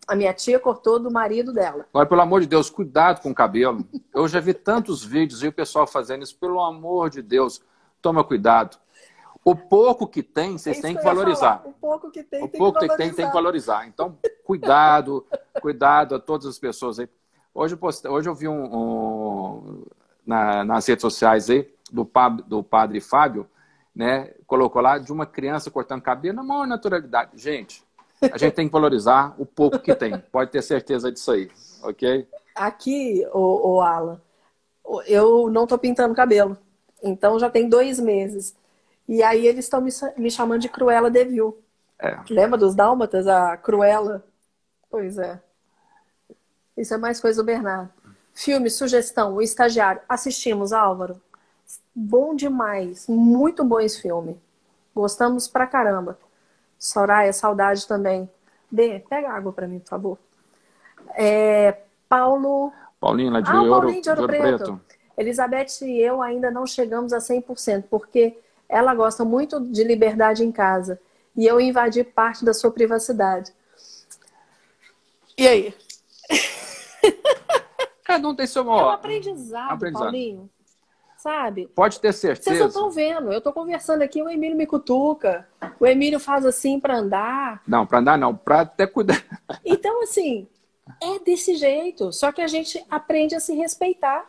A minha tia cortou do marido dela. Agora, pelo amor de Deus, cuidado com o cabelo. Eu já vi tantos vídeos e o pessoal fazendo isso. Pelo amor de Deus, toma cuidado. O pouco que tem, vocês é têm que, que valorizar. O pouco que tem, o tem pouco que, que tem, tem que valorizar. Então, cuidado, cuidado a todas as pessoas aí. Hoje eu, postei, hoje eu vi um, um na, nas redes sociais aí do, do padre Fábio, né, colocou lá de uma criança cortando cabelo na maior naturalidade. Gente, a gente tem que valorizar o pouco que tem. Pode ter certeza disso aí, ok? Aqui, o, o Alan, eu não tô pintando cabelo. Então já tem dois meses. E aí eles estão me, me, chamando de Cruella Devil. É. Lembra dos Dálmatas? A Cruella? Pois é. Isso é mais coisa do Bernardo. Filme, sugestão, o estagiário. Assistimos, Álvaro? bom demais. Muito bom esse filme. Gostamos pra caramba. Soraya, saudade também. B, pega água para mim, por favor. É, Paulo. Paulinho, lá de, ah, Ouro, Paulinho de Ouro, Ouro Preto. Preto. Elizabeth e eu ainda não chegamos a 100%, porque ela gosta muito de liberdade em casa. E eu invadi parte da sua privacidade. E aí? Cada um tem seu... É um aprendizado, aprendizado. Paulinho sabe? Pode ter certeza. Vocês não estão vendo. Eu estou conversando aqui, o Emílio me cutuca. O Emílio faz assim para andar. Não, para andar não, para até cuidar. Então, assim, é desse jeito. Só que a gente aprende a se respeitar.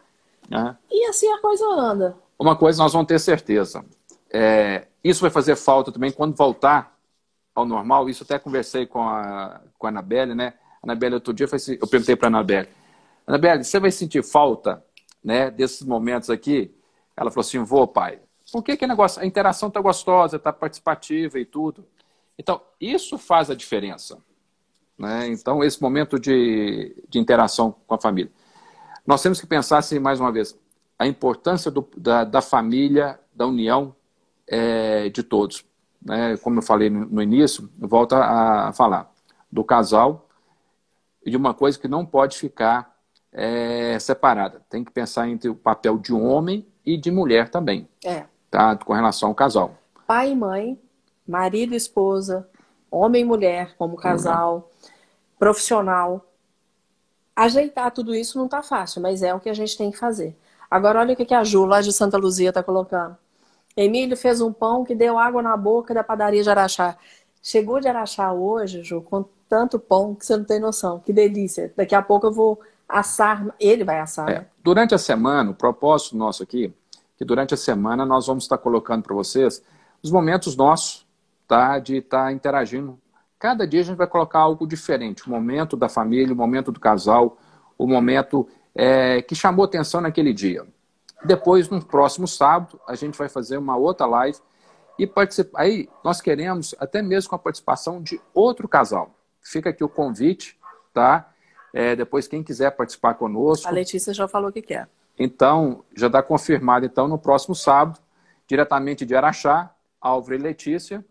Uhum. E assim a coisa anda. Uma coisa nós vamos ter certeza. É, isso vai fazer falta também quando voltar ao normal. Isso até conversei com a, com a Anabelle, né? A Anabelle outro dia, eu perguntei para a Anabelle. Anabelle, você vai sentir falta né, desses momentos aqui ela falou assim: vou, pai. Por que, que negócio? A interação está gostosa, está participativa e tudo. Então, isso faz a diferença. Né? Então, esse momento de, de interação com a família. Nós temos que pensar, assim, mais uma vez, a importância do, da, da família, da união é, de todos. Né? Como eu falei no, início, volta a falar do casal e de uma coisa que não pode ficar é, separada. Tem que pensar entre o papel de homem e de mulher também. É. Tá? Com relação ao casal. Pai e mãe, marido e esposa, homem e mulher como casal, uhum. profissional. Ajeitar tudo isso não está fácil, mas é o que a gente tem que fazer. Agora, olha o que a Ju, lá de Santa Luzia, está colocando. Emílio fez um pão que deu água na boca da padaria de Araxá. Chegou de Araxá hoje, Ju, com tanto pão que você não tem noção. Que delícia. Daqui a pouco eu vou assar, ele vai assar. É. Né? Durante a semana, o propósito nosso aqui, que durante a semana nós vamos estar colocando para vocês os momentos nossos, tá? De estar interagindo. Cada dia a gente vai colocar algo diferente. O momento da família, o momento do casal, o momento é, que chamou atenção naquele dia. Depois, no próximo sábado, a gente vai fazer uma outra live e participar. Aí nós queremos até mesmo com a participação de outro casal. Fica aqui o convite, tá? É, depois, quem quiser participar conosco. A Letícia já falou que quer. Então, já está confirmado, então, no próximo sábado, diretamente de Araxá, Álvaro e Letícia.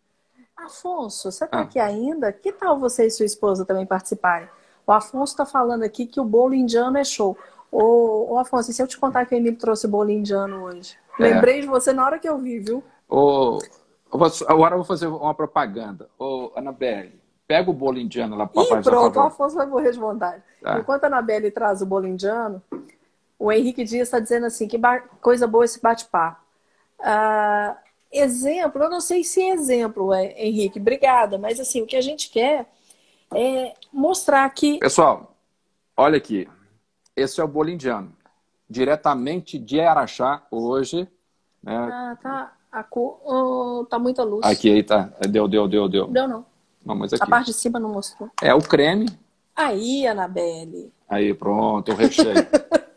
Afonso, você está ah. aqui ainda? Que tal você e sua esposa também participarem? O Afonso está falando aqui que o bolo indiano é show. Ô, ô Afonso, se eu te contar que o Emílio trouxe bolo indiano hoje? É. Lembrei de você na hora que eu vi, viu? Ô, agora eu vou fazer uma propaganda. Ô, Anabelle, pega o bolo indiano lá para Ih, pronto, o Afonso vai morrer de vontade. Tá. Enquanto a Anabelle traz o bolo indiano, o Henrique Dias está dizendo assim, que coisa boa esse bate-papo. Uh, exemplo, eu não sei se é exemplo, Henrique, obrigada, mas assim, o que a gente quer é mostrar que... Pessoal, olha aqui, esse é o bolo indiano. Diretamente de Araxá, hoje. Né? Ah, tá. A cor, oh, tá muita luz. Aqui, aí tá. Deu, deu, deu, deu. Deu não. não mas aqui. A parte de cima não mostrou. É o creme. Aí, Anabelle. Aí, pronto, o recheio.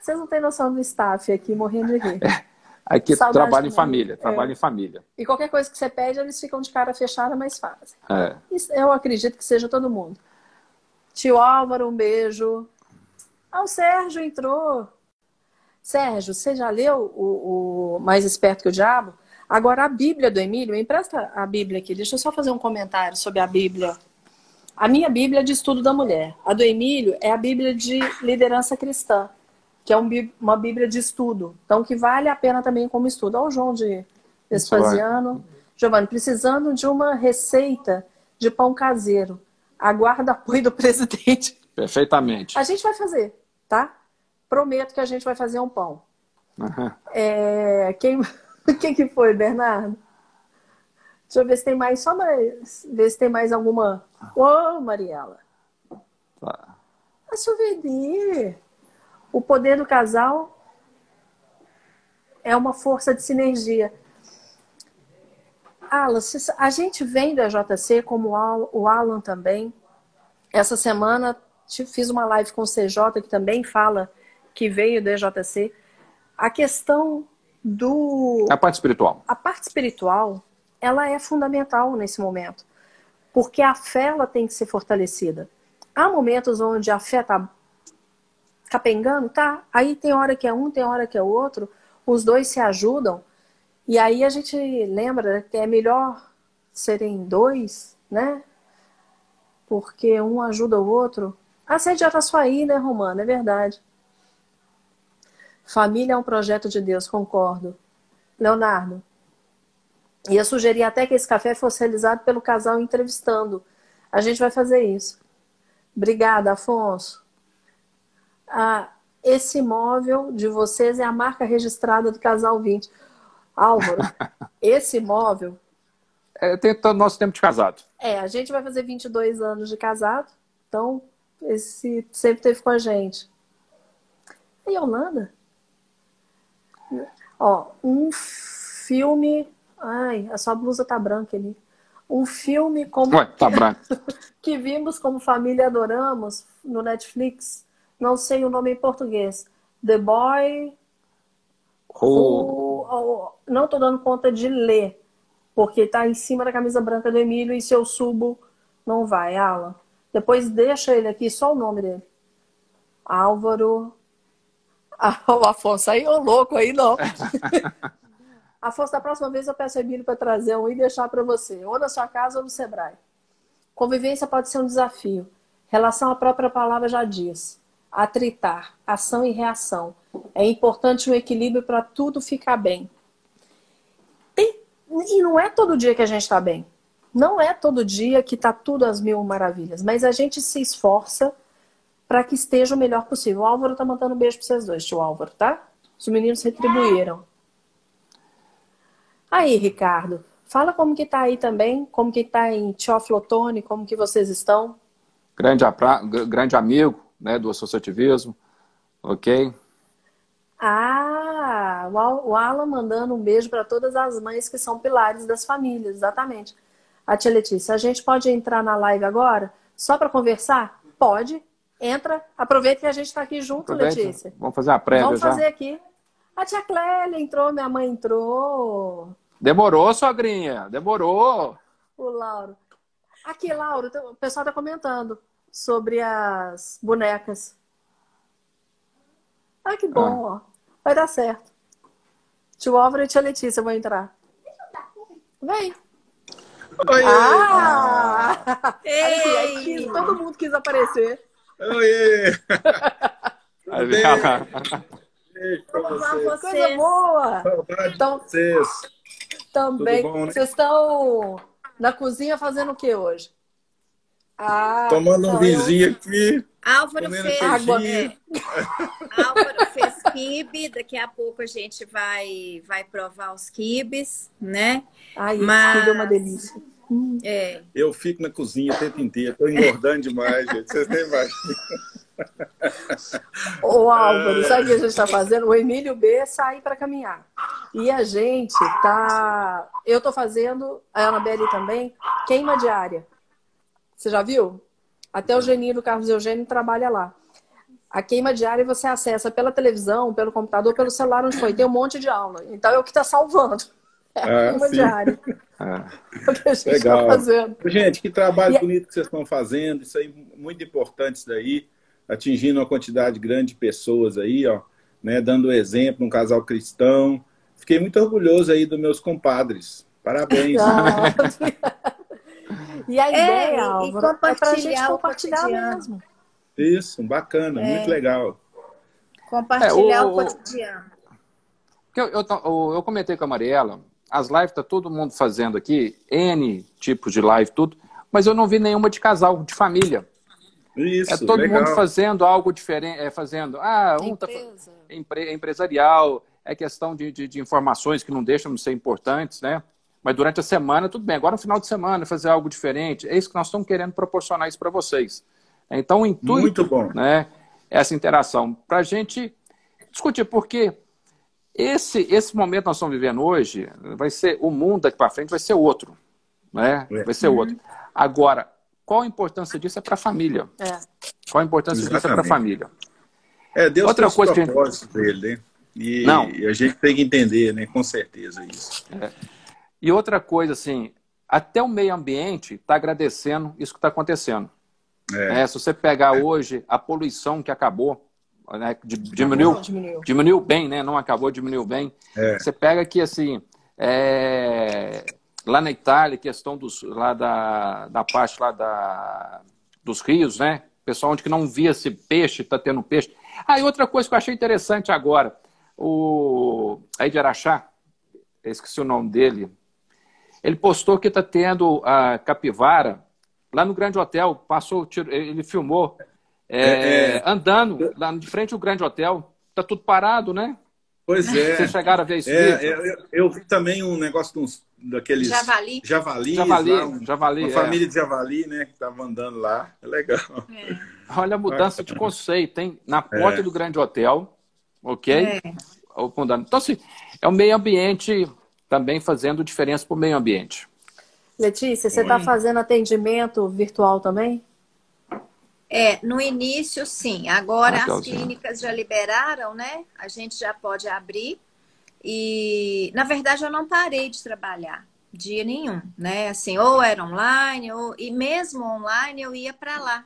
Vocês não têm noção do staff aqui morrendo de rir. É. Aqui trabalho em família, trabalho é. em família. E qualquer coisa que você pede, eles ficam de cara fechada, mas fazem. É. Eu acredito que seja todo mundo. Tio Álvaro, um beijo. Ah, o Sérgio entrou. Sérgio, você já leu o, o Mais Esperto que o Diabo? Agora, a Bíblia do Emílio, me empresta a Bíblia aqui. Deixa eu só fazer um comentário sobre a Bíblia. A minha Bíblia é de estudo da mulher. A do Emílio é a Bíblia de liderança cristã, que é uma Bíblia de estudo. Então, que vale a pena também como estudo. Olha o João de Vespasiano. Giovanni, precisando de uma receita de pão caseiro. Aguarda apoio do presidente. Perfeitamente. A gente vai fazer tá? Prometo que a gente vai fazer um pão. Uhum. É, quem, quem que foi, Bernardo? Deixa eu ver se tem mais, só mais, ver se tem mais alguma. Ô, oh, Mariela. Tá. A souvenir. O poder do casal é uma força de sinergia. Alan, a gente vem da JC, como o Alan também. Essa semana fiz uma live com o CJ que também fala que veio do EJC. A questão do. A parte espiritual. A parte espiritual, ela é fundamental nesse momento. Porque a fé ela tem que ser fortalecida. Há momentos onde a fé está capengando, tá? Aí tem hora que é um, tem hora que é outro. Os dois se ajudam. E aí a gente lembra que é melhor serem dois, né? Porque um ajuda o outro. A sede era só aí, né, Romana? É verdade. Família é um projeto de Deus, concordo. Leonardo, ia sugerir até que esse café fosse realizado pelo casal entrevistando. A gente vai fazer isso. Obrigada, Afonso. Ah, esse imóvel de vocês é a marca registrada do Casal 20. Álvaro, esse imóvel... É, tem todo o nosso tempo de casado. É, a gente vai fazer 22 anos de casado, então esse sempre teve com a gente. E Yolanda? Ó, um filme. Ai, a sua blusa tá branca ali. Um filme como. Ué, tá branco. que vimos como família adoramos no Netflix. Não sei o nome em português. The Boy. Oh. O... Não tô dando conta de ler. Porque tá em cima da camisa branca do Emílio e se eu subo, não vai, Alan. Depois deixa ele aqui, só o nome dele. Álvaro. Ah, o Afonso aí, ô louco aí, não. Afonso, da próxima vez eu peço a Emílio para trazer um e deixar para você, ou na sua casa ou no Sebrae. Convivência pode ser um desafio. Relação à própria palavra já diz. Atritar, ação e reação. É importante um equilíbrio para tudo ficar bem. Tem, e não é todo dia que a gente está bem. Não é todo dia que está tudo às mil maravilhas, mas a gente se esforça para que esteja o melhor possível. O Álvaro tá mandando um beijo para vocês dois, tio Álvaro, tá? Os meninos retribuíram. Aí, Ricardo, fala como que tá aí também, como que tá em Teoflotone, como que vocês estão? Grande, grande amigo, né, do associativismo, ok? Ah, o Alan mandando um beijo para todas as mães que são pilares das famílias, exatamente. A tia Letícia, a gente pode entrar na live agora só para conversar? Pode. Entra, aproveita que a gente está aqui junto, aproveita. Letícia. Vamos fazer a prévia Vamos fazer já. aqui. A tia Clélia entrou, minha mãe entrou. Demorou, sogrinha, demorou. O Lauro. Aqui, Lauro, o pessoal está comentando sobre as bonecas. Ah, que bom, ah. ó. Vai dar certo. Tio Álvaro e tia Letícia vão entrar. Vem. Oi, ah! Ei. Aí, quis, todo mundo quis aparecer. Oi! Aí, Como vocês? Coisa boa! Saudade então, vocês. Também. Bom, né? Vocês estão na cozinha fazendo o que hoje? Ah, Tomando um vizinho aqui. Álvaro fez, água. É, Álvaro fez quibe, daqui a pouco a gente vai, vai provar os quibes, né? Ai, Mas... é uma delícia. É. Eu fico na cozinha o tempo inteiro, estou engordando demais, gente. Vocês nem imaginam. Ô Álvaro, sabe o que a gente está fazendo? O Emílio B sai para caminhar. E a gente tá. Eu estou fazendo, a Anabelle também, queima diária. Você já viu? Até o Geninho do Carlos Eugênio trabalha lá. A queima diária você acessa pela televisão, pelo computador, pelo celular, onde foi. Tem um monte de aula. Então é o que está salvando. É a ah, queima sim. diária. Ah, o que a gente Legal. Tá fazendo. Gente, que trabalho e... É bonito que vocês estão fazendo. Isso aí, muito importante isso daí. Atingindo uma quantidade grande de pessoas aí, ó. Né, dando exemplo, um casal cristão. Fiquei muito orgulhoso aí dos meus compadres. Parabéns. Ah, e a é, ideia, é, Álvaro, é para a gente compartilhar mesmo. Isso, bacana, é. muito legal. Compartilhar é, o, o, cotidiano. Eu, eu, eu, eu, comentei com a Mariela, as lives tá todo mundo fazendo aqui, N tipos de live, tudo, mas eu não vi nenhuma de casal, de família. Isso, é todo legal. mundo fazendo algo diferente, é, fazendo, ah, um tá Empresa. tá empre, empresarial, é questão de, de, de informações que não deixam de ser importantes, né? Mas durante a semana, tudo bem. Agora, no final de semana, fazer algo diferente. É isso que nós estamos querendo proporcionar isso para vocês. Então, o intuito né, é essa interação. Para a gente discutir, porque esse, esse momento que nós estamos vivendo hoje, vai ser o mundo daqui para frente vai ser outro. Né? É. Vai ser outro. Agora, qual a importância disso é para a família? É. Qual a importância Exatamente. disso é para a família? É, Deus Outra tem coisa propósito que... dele, né? E, Não. e a gente tem que entender, né? Com certeza isso. É. E outra coisa, assim, até o meio ambiente está agradecendo isso que está acontecendo. É. É, se você pegar hoje a poluição que acabou, né, diminuiu, diminuiu, diminuiu. bem, né? Não acabou, diminuiu bem. É. Você pega aqui, assim, é, lá na Itália, questão dos, lá da, da parte lá da, dos rios, né? Pessoal onde que não via esse peixe, está tendo peixe. Ah, e outra coisa que eu achei interessante agora, o aí de Araxá, esqueci o nome dele, ele postou que está tendo a capivara lá no Grande Hotel. Passou, ele filmou é, é, é, andando lá de frente ao Grande Hotel. Está tudo parado, né? Pois é. Vocês chegaram a ver isso? É, é, eu, eu, vi também um negócio de uns, daqueles. Javali. Javali. Javali. Lá, um, javali uma família de javali, né? Que estava andando lá. É legal. Olha a mudança de conceito, hein? Na porta do Grande Hotel, ok? É. Então, assim, é o meio ambiente também fazendo diferença para o meio ambiente. Letícia, você está fazendo atendimento virtual também? É, no início, sim. Agora ah, as clínicas já liberaram, né? A gente já pode abrir. E, na verdade, eu não parei de trabalhar dia nenhum, né? Assim, ou era online, ou e mesmo online eu ia para lá.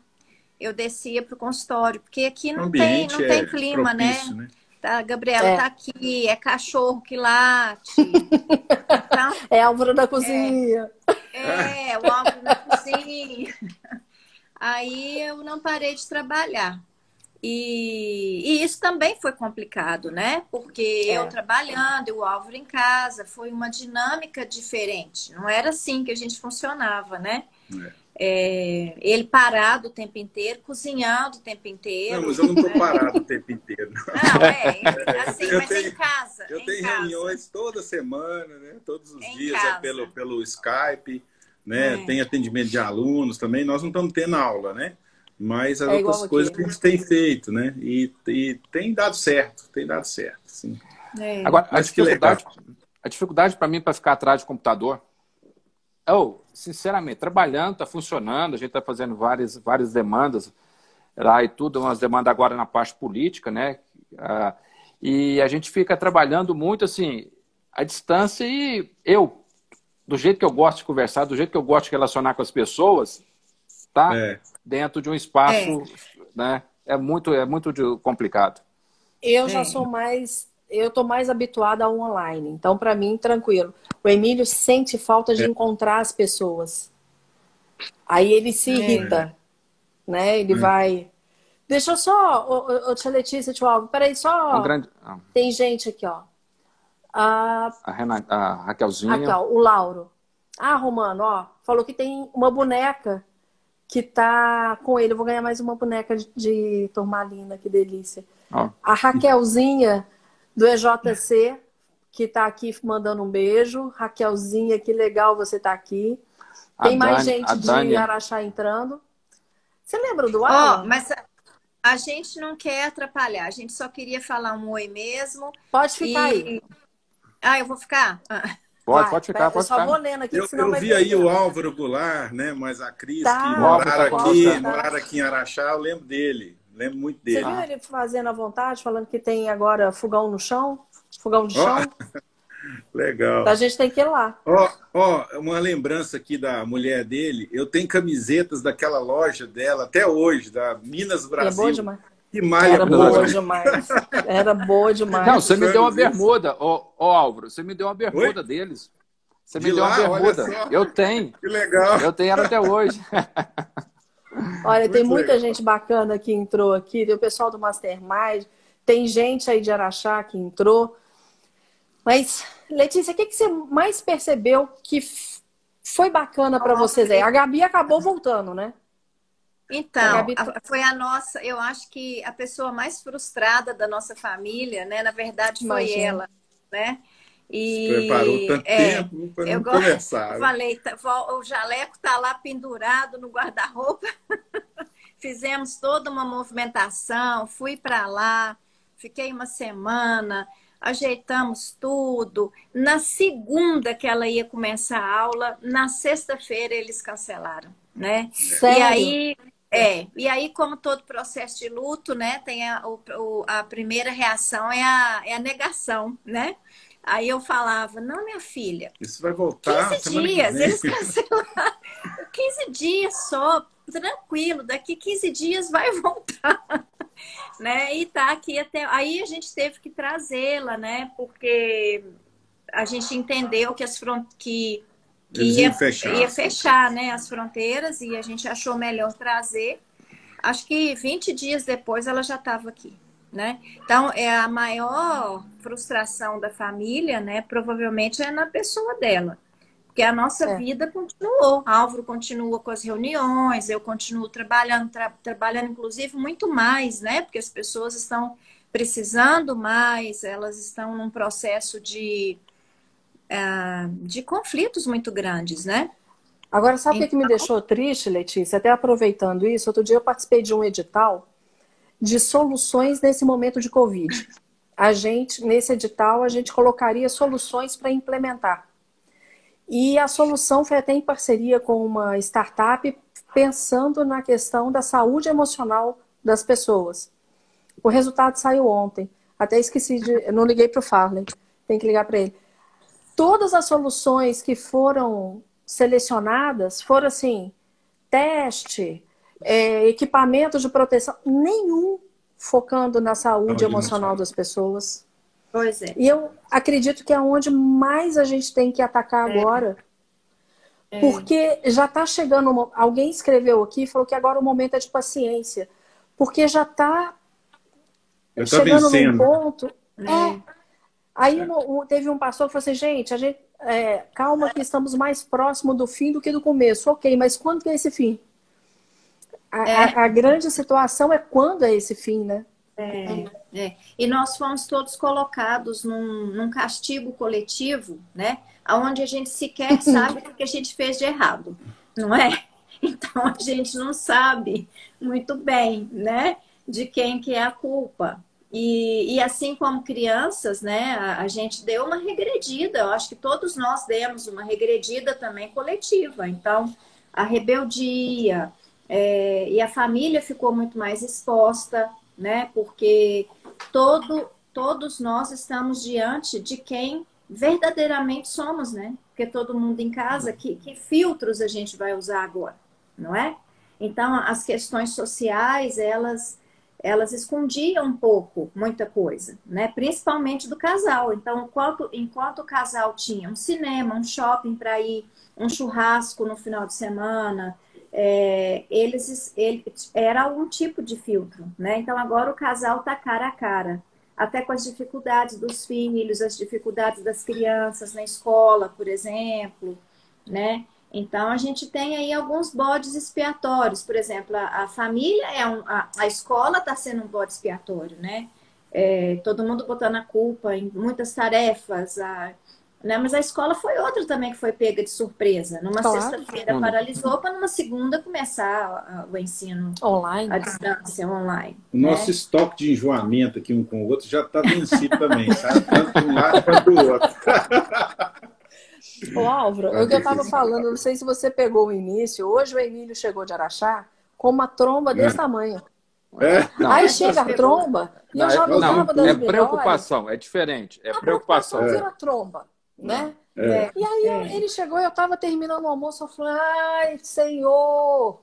Eu descia para o consultório, porque aqui não tem, não tem é clima, né? propício, né? né? Tá, Gabriela é. tá aqui, é cachorro que late. Então, é Álvaro da cozinha. É, é o Álvaro da cozinha. Aí eu não parei de trabalhar. E, e, isso também foi complicado, né? Porque é. eu trabalhando e o Álvaro em casa, foi uma dinâmica diferente. Não era assim que a gente funcionava, né? É. É, ele parado o tempo inteiro, cozinhando o tempo inteiro. Não, mas eu não estou parado o tempo inteiro. Não, é, assim, eu mas tenho, em casa. Eu em tenho casa. reuniões toda semana, né? Todos os em dias é pelo, pelo Skype, né? É. Tem atendimento de alunos também. Nós não estamos tendo aula, né? Mas as é outras coisas aqui. que a gente tem feito, né? E, e tem dado certo, tem dado certo, sim. É. Agora, a dificuldade, a dificuldade para mim para ficar atrás de computador, eu, sinceramente, trabalhando, está funcionando, a gente está fazendo várias, várias demandas lá e tudo, umas demandas agora na parte política, né? Ah, e a gente fica trabalhando muito assim, à distância e eu, do jeito que eu gosto de conversar, do jeito que eu gosto de relacionar com as pessoas, tá? É dentro de um espaço, é. né? É muito, é muito complicado. Eu já sou mais, eu tô mais habituada ao online, então para mim tranquilo. O Emílio sente falta de é. encontrar as pessoas. Aí ele se é. irrita, né? Ele vai. Deixa eu só, ô, ô, tia Letícia, tio Alvo, peraí, só. Um grande... ah. Tem gente aqui, ó. A, a, Renata, a Raquelzinha. Raquel, o Lauro. Ah, Romano, ó, falou que tem uma boneca que tá com ele. Eu vou ganhar mais uma boneca de, de turmalina, que delícia. Oh. A Raquelzinha do EJC, que tá aqui mandando um beijo. Raquelzinha, que legal você tá aqui. Tem a mais Dani, gente de. Araxá entrando. Você lembra do Alan? Oh, mas a gente não quer atrapalhar, a gente só queria falar um oi mesmo. Pode ficar e... aí. Ah, eu vou ficar? Ah. Pode, pode ficar, pode ficar. Vou lendo aqui, eu, eu vi aí o Álvaro Goulart, né? Mas a Cris, tá. que moraram tá aqui, tá. moraram aqui em Araxá, eu lembro dele. Lembro muito dele. Você viu ele fazendo à vontade, falando que tem agora fogão no chão? Fogão de chão? Oh. Legal. A gente tem que ir lá. Ó, oh, oh, uma lembrança aqui da mulher dele. Eu tenho camisetas daquela loja dela até hoje, da Minas Brasil. É boa demais. Que malha Era boa, boa demais. Era boa demais. Não, você me deu uma bermuda, ó, oh, Álvaro. Você me deu uma bermuda Oi? deles. Você me De deu lá, uma bermuda. Eu tenho. Que legal. Eu tenho ela até hoje. Olha, Muito tem muita legal. gente bacana que entrou aqui. Tem o pessoal do Mastermind. Tem gente aí de Araxá que entrou. Mas, Letícia, o que, que você mais percebeu que foi bacana para vocês aí? A Gabi acabou voltando, né? Então, a, foi a nossa, eu acho que a pessoa mais frustrada da nossa família, né? Na verdade, foi Imagina. ela, né? E, preparou tanto é, tempo para não começar. Eu falei, tá, o jaleco tá lá pendurado no guarda-roupa. Fizemos toda uma movimentação, fui para lá, fiquei uma semana, ajeitamos tudo. Na segunda que ela ia começar a aula, na sexta-feira eles cancelaram, né? Sério? E aí é, e aí, como todo processo de luto, né, tem a, o, a primeira reação é a, é a negação, né? Aí eu falava, não, minha filha. Isso vai voltar. 15 dias, eles cancelaram. 15 dias só, tranquilo, daqui 15 dias vai voltar. né? E tá aqui até. Aí a gente teve que trazê-la, né? Porque a gente entendeu que as fronteiras. Que que ia, fechar. ia fechar né, as fronteiras e a gente achou melhor trazer. Acho que 20 dias depois ela já estava aqui. Né? Então, é a maior frustração da família, né? Provavelmente é na pessoa dela. Porque a nossa é. vida continuou. Álvaro continua com as reuniões, eu continuo trabalhando, tra trabalhando, inclusive, muito mais, né? Porque as pessoas estão precisando mais, elas estão num processo de é, de conflitos muito grandes, né? Agora, sabe o então... que me deixou triste, Letícia? Até aproveitando isso, outro dia eu participei de um edital de soluções nesse momento de Covid. A gente, nesse edital, a gente colocaria soluções para implementar. E a solução foi até em parceria com uma startup, pensando na questão da saúde emocional das pessoas. O resultado saiu ontem. Até esqueci de. Não liguei para o Farley, tem que ligar para ele todas as soluções que foram selecionadas foram assim: teste, é, equipamento de proteção, nenhum focando na saúde emocional das pessoas. Pois é. E eu acredito que é onde mais a gente tem que atacar é. agora. É. Porque já está chegando. Alguém escreveu aqui e falou que agora o momento é de paciência. Porque já está Eu chegando num ponto. É. é. Aí um, teve um pastor que falou assim, gente, a gente, é, calma que estamos mais próximo do fim do que do começo. Ok, mas quando que é esse fim? A, é. a, a grande situação é quando é esse fim, né? É, é. E nós fomos todos colocados num, num castigo coletivo, né? Onde a gente sequer sabe o que a gente fez de errado, não é? Então a gente não sabe muito bem, né? De quem que é a culpa. E, e assim como crianças, né? A, a gente deu uma regredida. Eu acho que todos nós demos uma regredida também coletiva. Então, a rebeldia, é, e a família ficou muito mais exposta, né? Porque todo, todos nós estamos diante de quem verdadeiramente somos, né? Porque todo mundo em casa, que, que filtros a gente vai usar agora, não é? Então, as questões sociais, elas elas escondiam um pouco muita coisa, né? Principalmente do casal. Então, enquanto, enquanto o casal tinha um cinema, um shopping para ir, um churrasco no final de semana, é, eles ele, era um tipo de filtro, né? Então agora o casal tá cara a cara, até com as dificuldades dos filhos, as dificuldades das crianças na escola, por exemplo, né? Então a gente tem aí alguns bodes expiatórios, por exemplo, a, a família é um, a, a escola está sendo um bode expiatório, né? É, todo mundo botando a culpa em muitas tarefas, a, né? Mas a escola foi outra também que foi pega de surpresa. Numa claro. sexta-feira paralisou para numa segunda começar o ensino online, à distância, online. O né? nosso estoque de enjoamento aqui um com o outro já está vencido também, sabe? Tanto de um lado quanto do outro. Ô Álvaro, o que eu estava falando, não sei se você pegou o início, hoje o Emílio chegou de Araxá com uma tromba é. desse tamanho. É? Não, Aí chega a tromba e eu já não, não das É preocupação, é diferente. É preocupação. preocupação vira tromba né? É. é. E aí é. ele chegou, eu estava terminando o almoço, eu falei, ai, Senhor!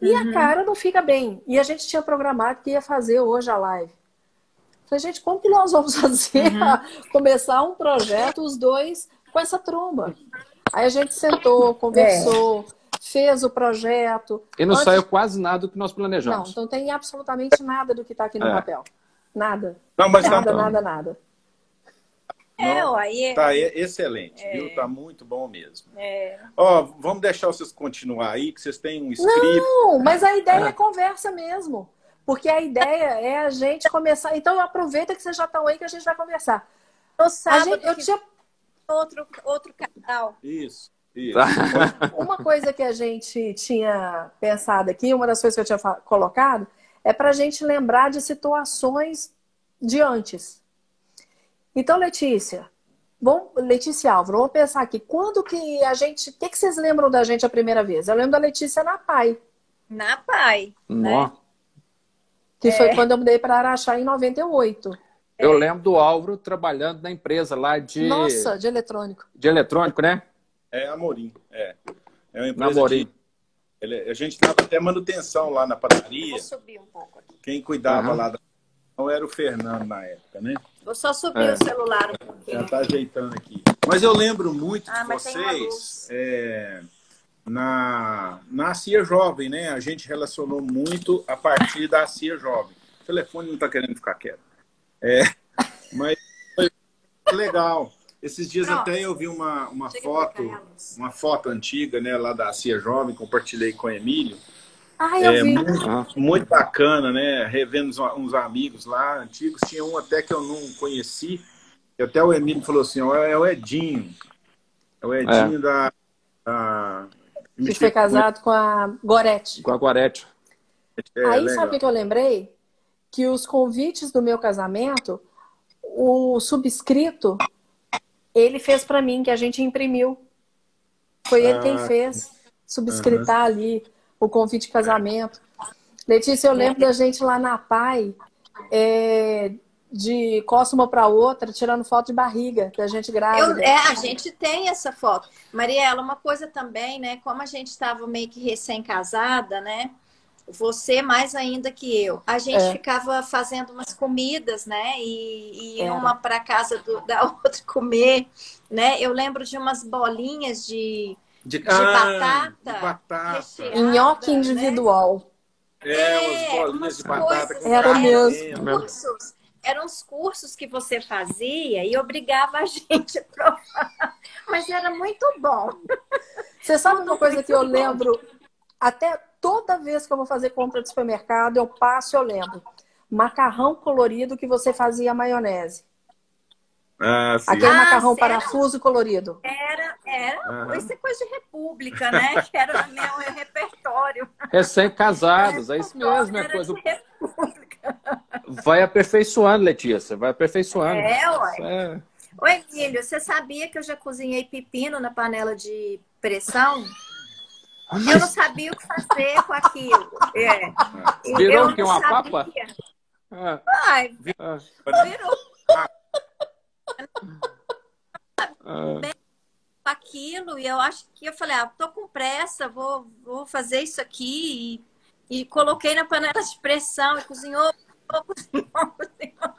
E uhum. a cara não fica bem. E a gente tinha programado que ia fazer hoje a live. Falei, gente, como que nós vamos fazer uhum. começar um projeto, os dois, com essa tromba? Aí a gente sentou, conversou, é. fez o projeto. E não Antes... saiu quase nada do que nós planejamos. Não, então tem absolutamente nada do que está aqui no é. papel. Nada. Não, mas nada, não. nada, nada. É, ó, aí... Tá excelente, é. viu? Tá muito bom mesmo. É. Ó, vamos deixar vocês continuar aí, que vocês têm um script. Não, mas a ideia é conversa mesmo. Porque a ideia é a gente começar. Então aproveita que vocês já estão aí que a gente vai conversar. No sábado, gente, eu tinha outro outro canal. Isso. Isso. Uma coisa que a gente tinha pensado aqui, uma das coisas que eu tinha colocado, é para a gente lembrar de situações de antes. Então, Letícia, vamos, Letícia Álvaro, vamos pensar aqui. Quando que a gente. O que, que vocês lembram da gente a primeira vez? Eu lembro da Letícia na PAI. Na PAI. Né? Que é. foi quando eu mudei para Araxá em 98. Eu lembro do Álvaro trabalhando na empresa lá de. Nossa, de eletrônico. De eletrônico, né? É, Amorim. É. É uma empresa. Amorim. De... Ele... A gente estava até manutenção lá na padaria. Vou subir um pouco aqui. Quem cuidava uhum. lá da. Não era o Fernando na época, né? Vou só subir é. o celular um pouquinho. Já está ajeitando aqui. Mas eu lembro muito ah, de vocês é, na, na CIA Jovem, né? A gente relacionou muito a partir da CIA Jovem. O telefone não está querendo ficar quieto. É, mas foi legal. Esses dias Pronto. até eu vi uma, uma foto, uma foto antiga, né, lá da CIA Jovem, compartilhei com o Emílio. Ah, eu é, vi. Muito, muito, bacana, né? Revendo uns, uns, amigos lá antigos. Tinha um até que eu não conheci. E até o Emílio falou assim: é, é o Edinho. É o Edinho é. da. da... Que foi casado com a Gorete. Com a Gorete. É, Aí legal. sabe o que eu lembrei? Que os convites do meu casamento, o subscrito, ele fez para mim, que a gente imprimiu. Foi ele quem ah, fez. Subscritar ali o convite de casamento. Letícia, eu lembro da gente lá na PAI, é, de costa uma para outra, tirando foto de barriga, da gente grávida. Eu, é, a gente tem essa foto. Mariela, uma coisa também, né? Como a gente estava meio que recém-casada, né? Você mais ainda que eu. A gente é. ficava fazendo umas comidas, né? E, e é. uma para casa do, da outra comer, né? Eu lembro de umas bolinhas de de, de ah, batata. De batata. Nhoque né? individual. É, umas bolinhas de batata. Com era mesmo. Cursos, eram os cursos que você fazia e obrigava a gente a provar. Mas era muito bom. Você sabe uma coisa que eu lembro? Até toda vez que eu vou fazer compra de supermercado, eu passo e eu lembro. Macarrão colorido que você fazia maionese. Ah. Aquele ah, macarrão parafuso colorido. Era, era. Uhum. Isso é coisa de república, né? que era o meu repertório. Recém-casados, é isso mesmo. É coisa... Vai aperfeiçoando, Letícia, vai aperfeiçoando. É, ué. É. Oi, Emílio, você sabia que eu já cozinhei pepino na panela de pressão? Mas... Eu não sabia o que fazer com aquilo. É. Virou o que? Uma sabia. papa? Ah. Ai, virou. Bem, aquilo, e eu acho que eu falei, ah, tô com pressa, vou, vou fazer isso aqui. E, e coloquei na panela de pressão e cozinhou, cozinhou, cozinhou.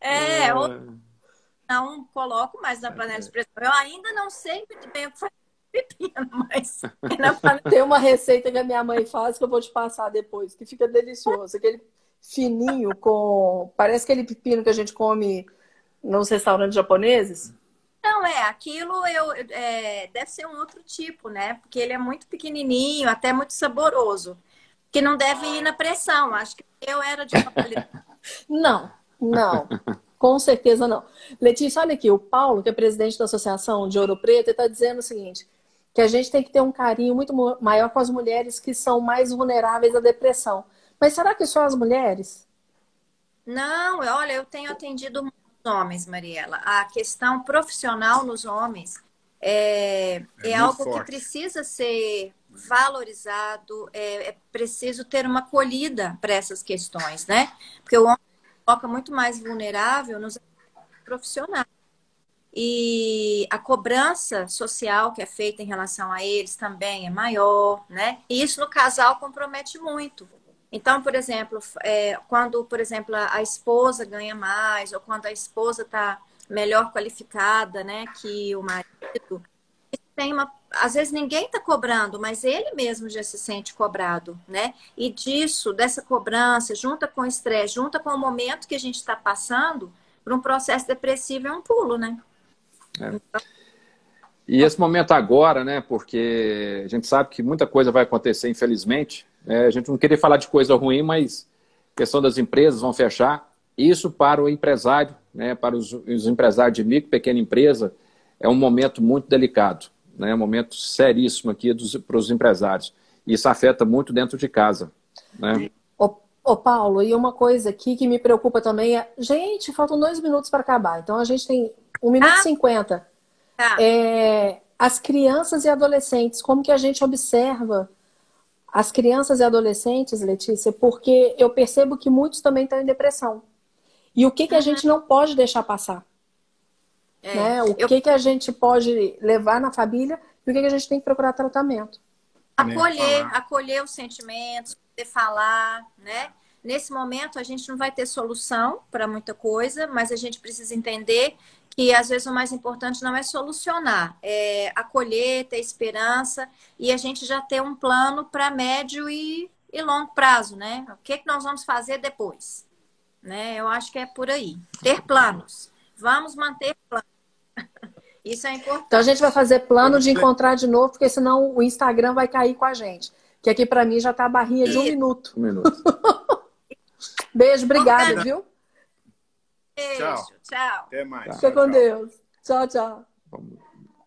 É, ou não coloco mais na panela de pressão. Eu ainda não sei muito bem o que fazer pepino, mas tem uma receita que a minha mãe faz que eu vou te passar depois, que fica delicioso. Aquele fininho com. Parece aquele pepino que a gente come nos restaurantes japoneses. Não, é, aquilo eu, é, deve ser um outro tipo, né? Porque ele é muito pequenininho, até muito saboroso. Que não deve ir na pressão. Acho que eu era de Não, não. Com certeza não. Letícia, olha aqui, o Paulo, que é presidente da Associação de Ouro Preto, está dizendo o seguinte: que a gente tem que ter um carinho muito maior com as mulheres que são mais vulneráveis à depressão. Mas será que só as mulheres? Não, olha, eu tenho atendido muitos homens, Mariela. A questão profissional nos homens é, é, é algo forte. que precisa ser valorizado, é, é preciso ter uma acolhida para essas questões, né? Porque o homem coloca muito mais vulnerável nos profissionais. E a cobrança social que é feita em relação a eles também é maior, né? E isso no casal compromete muito. Então, por exemplo, é, quando, por exemplo, a, esposa ganha mais, ou quando a esposa está melhor qualificada, né, que o marido, tem uma, às vezes ninguém está cobrando, mas ele mesmo já se sente cobrado, né? E disso, dessa cobrança, junta com o estresse, junta com o momento que a gente está passando, para um processo depressivo é um pulo, né? É. Então, e esse momento agora, né? Porque a gente sabe que muita coisa vai acontecer, infelizmente, é, a gente não queria falar de coisa ruim, mas a questão das empresas vão fechar. Isso para o empresário, né, para os, os empresários de micro e pequena empresa, é um momento muito delicado, né, um momento seríssimo aqui dos, para os empresários. Isso afeta muito dentro de casa. Né? Ô, ô, Paulo, e uma coisa aqui que me preocupa também é, gente, faltam dois minutos para acabar, então a gente tem um minuto e ah. cinquenta. Ah. É, as crianças e adolescentes, como que a gente observa as crianças e adolescentes, Letícia, porque eu percebo que muitos também estão em depressão. E o que, que a gente não pode deixar passar? É, né? O eu... que, que a gente pode levar na família e o que, que a gente tem que procurar tratamento? Acolher, acolher os sentimentos, poder falar, né? Nesse momento a gente não vai ter solução para muita coisa, mas a gente precisa entender que às vezes o mais importante não é solucionar, é acolher, ter esperança e a gente já ter um plano para médio e, e, longo prazo, né? O que, que nós vamos fazer depois? Né? Eu acho que é por aí. Ter planos. Vamos manter planos. Isso é importante. Então a gente vai fazer plano de encontrar de novo, porque senão o Instagram vai cair com a gente. Que aqui para mim já tá a barrinha de um minuto. Um minuto. Beijo, obrigada, viu? Beijo, tchau. tchau. Até mais. Fica com Deus. Tchau, tchau.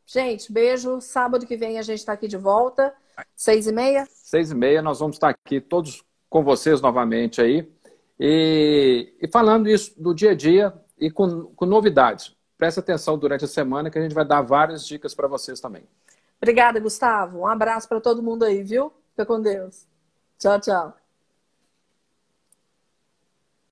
Gente, beijo. Sábado que vem a gente está aqui de volta. Seis e meia? Seis e meia, nós vamos estar aqui todos com vocês novamente aí. E, e falando isso do dia a dia e com, com novidades. Preste atenção durante a semana que a gente vai dar várias dicas para vocês também. Obrigada, Gustavo. Um abraço para todo mundo aí, viu? Fica com Deus. Tchau, tchau.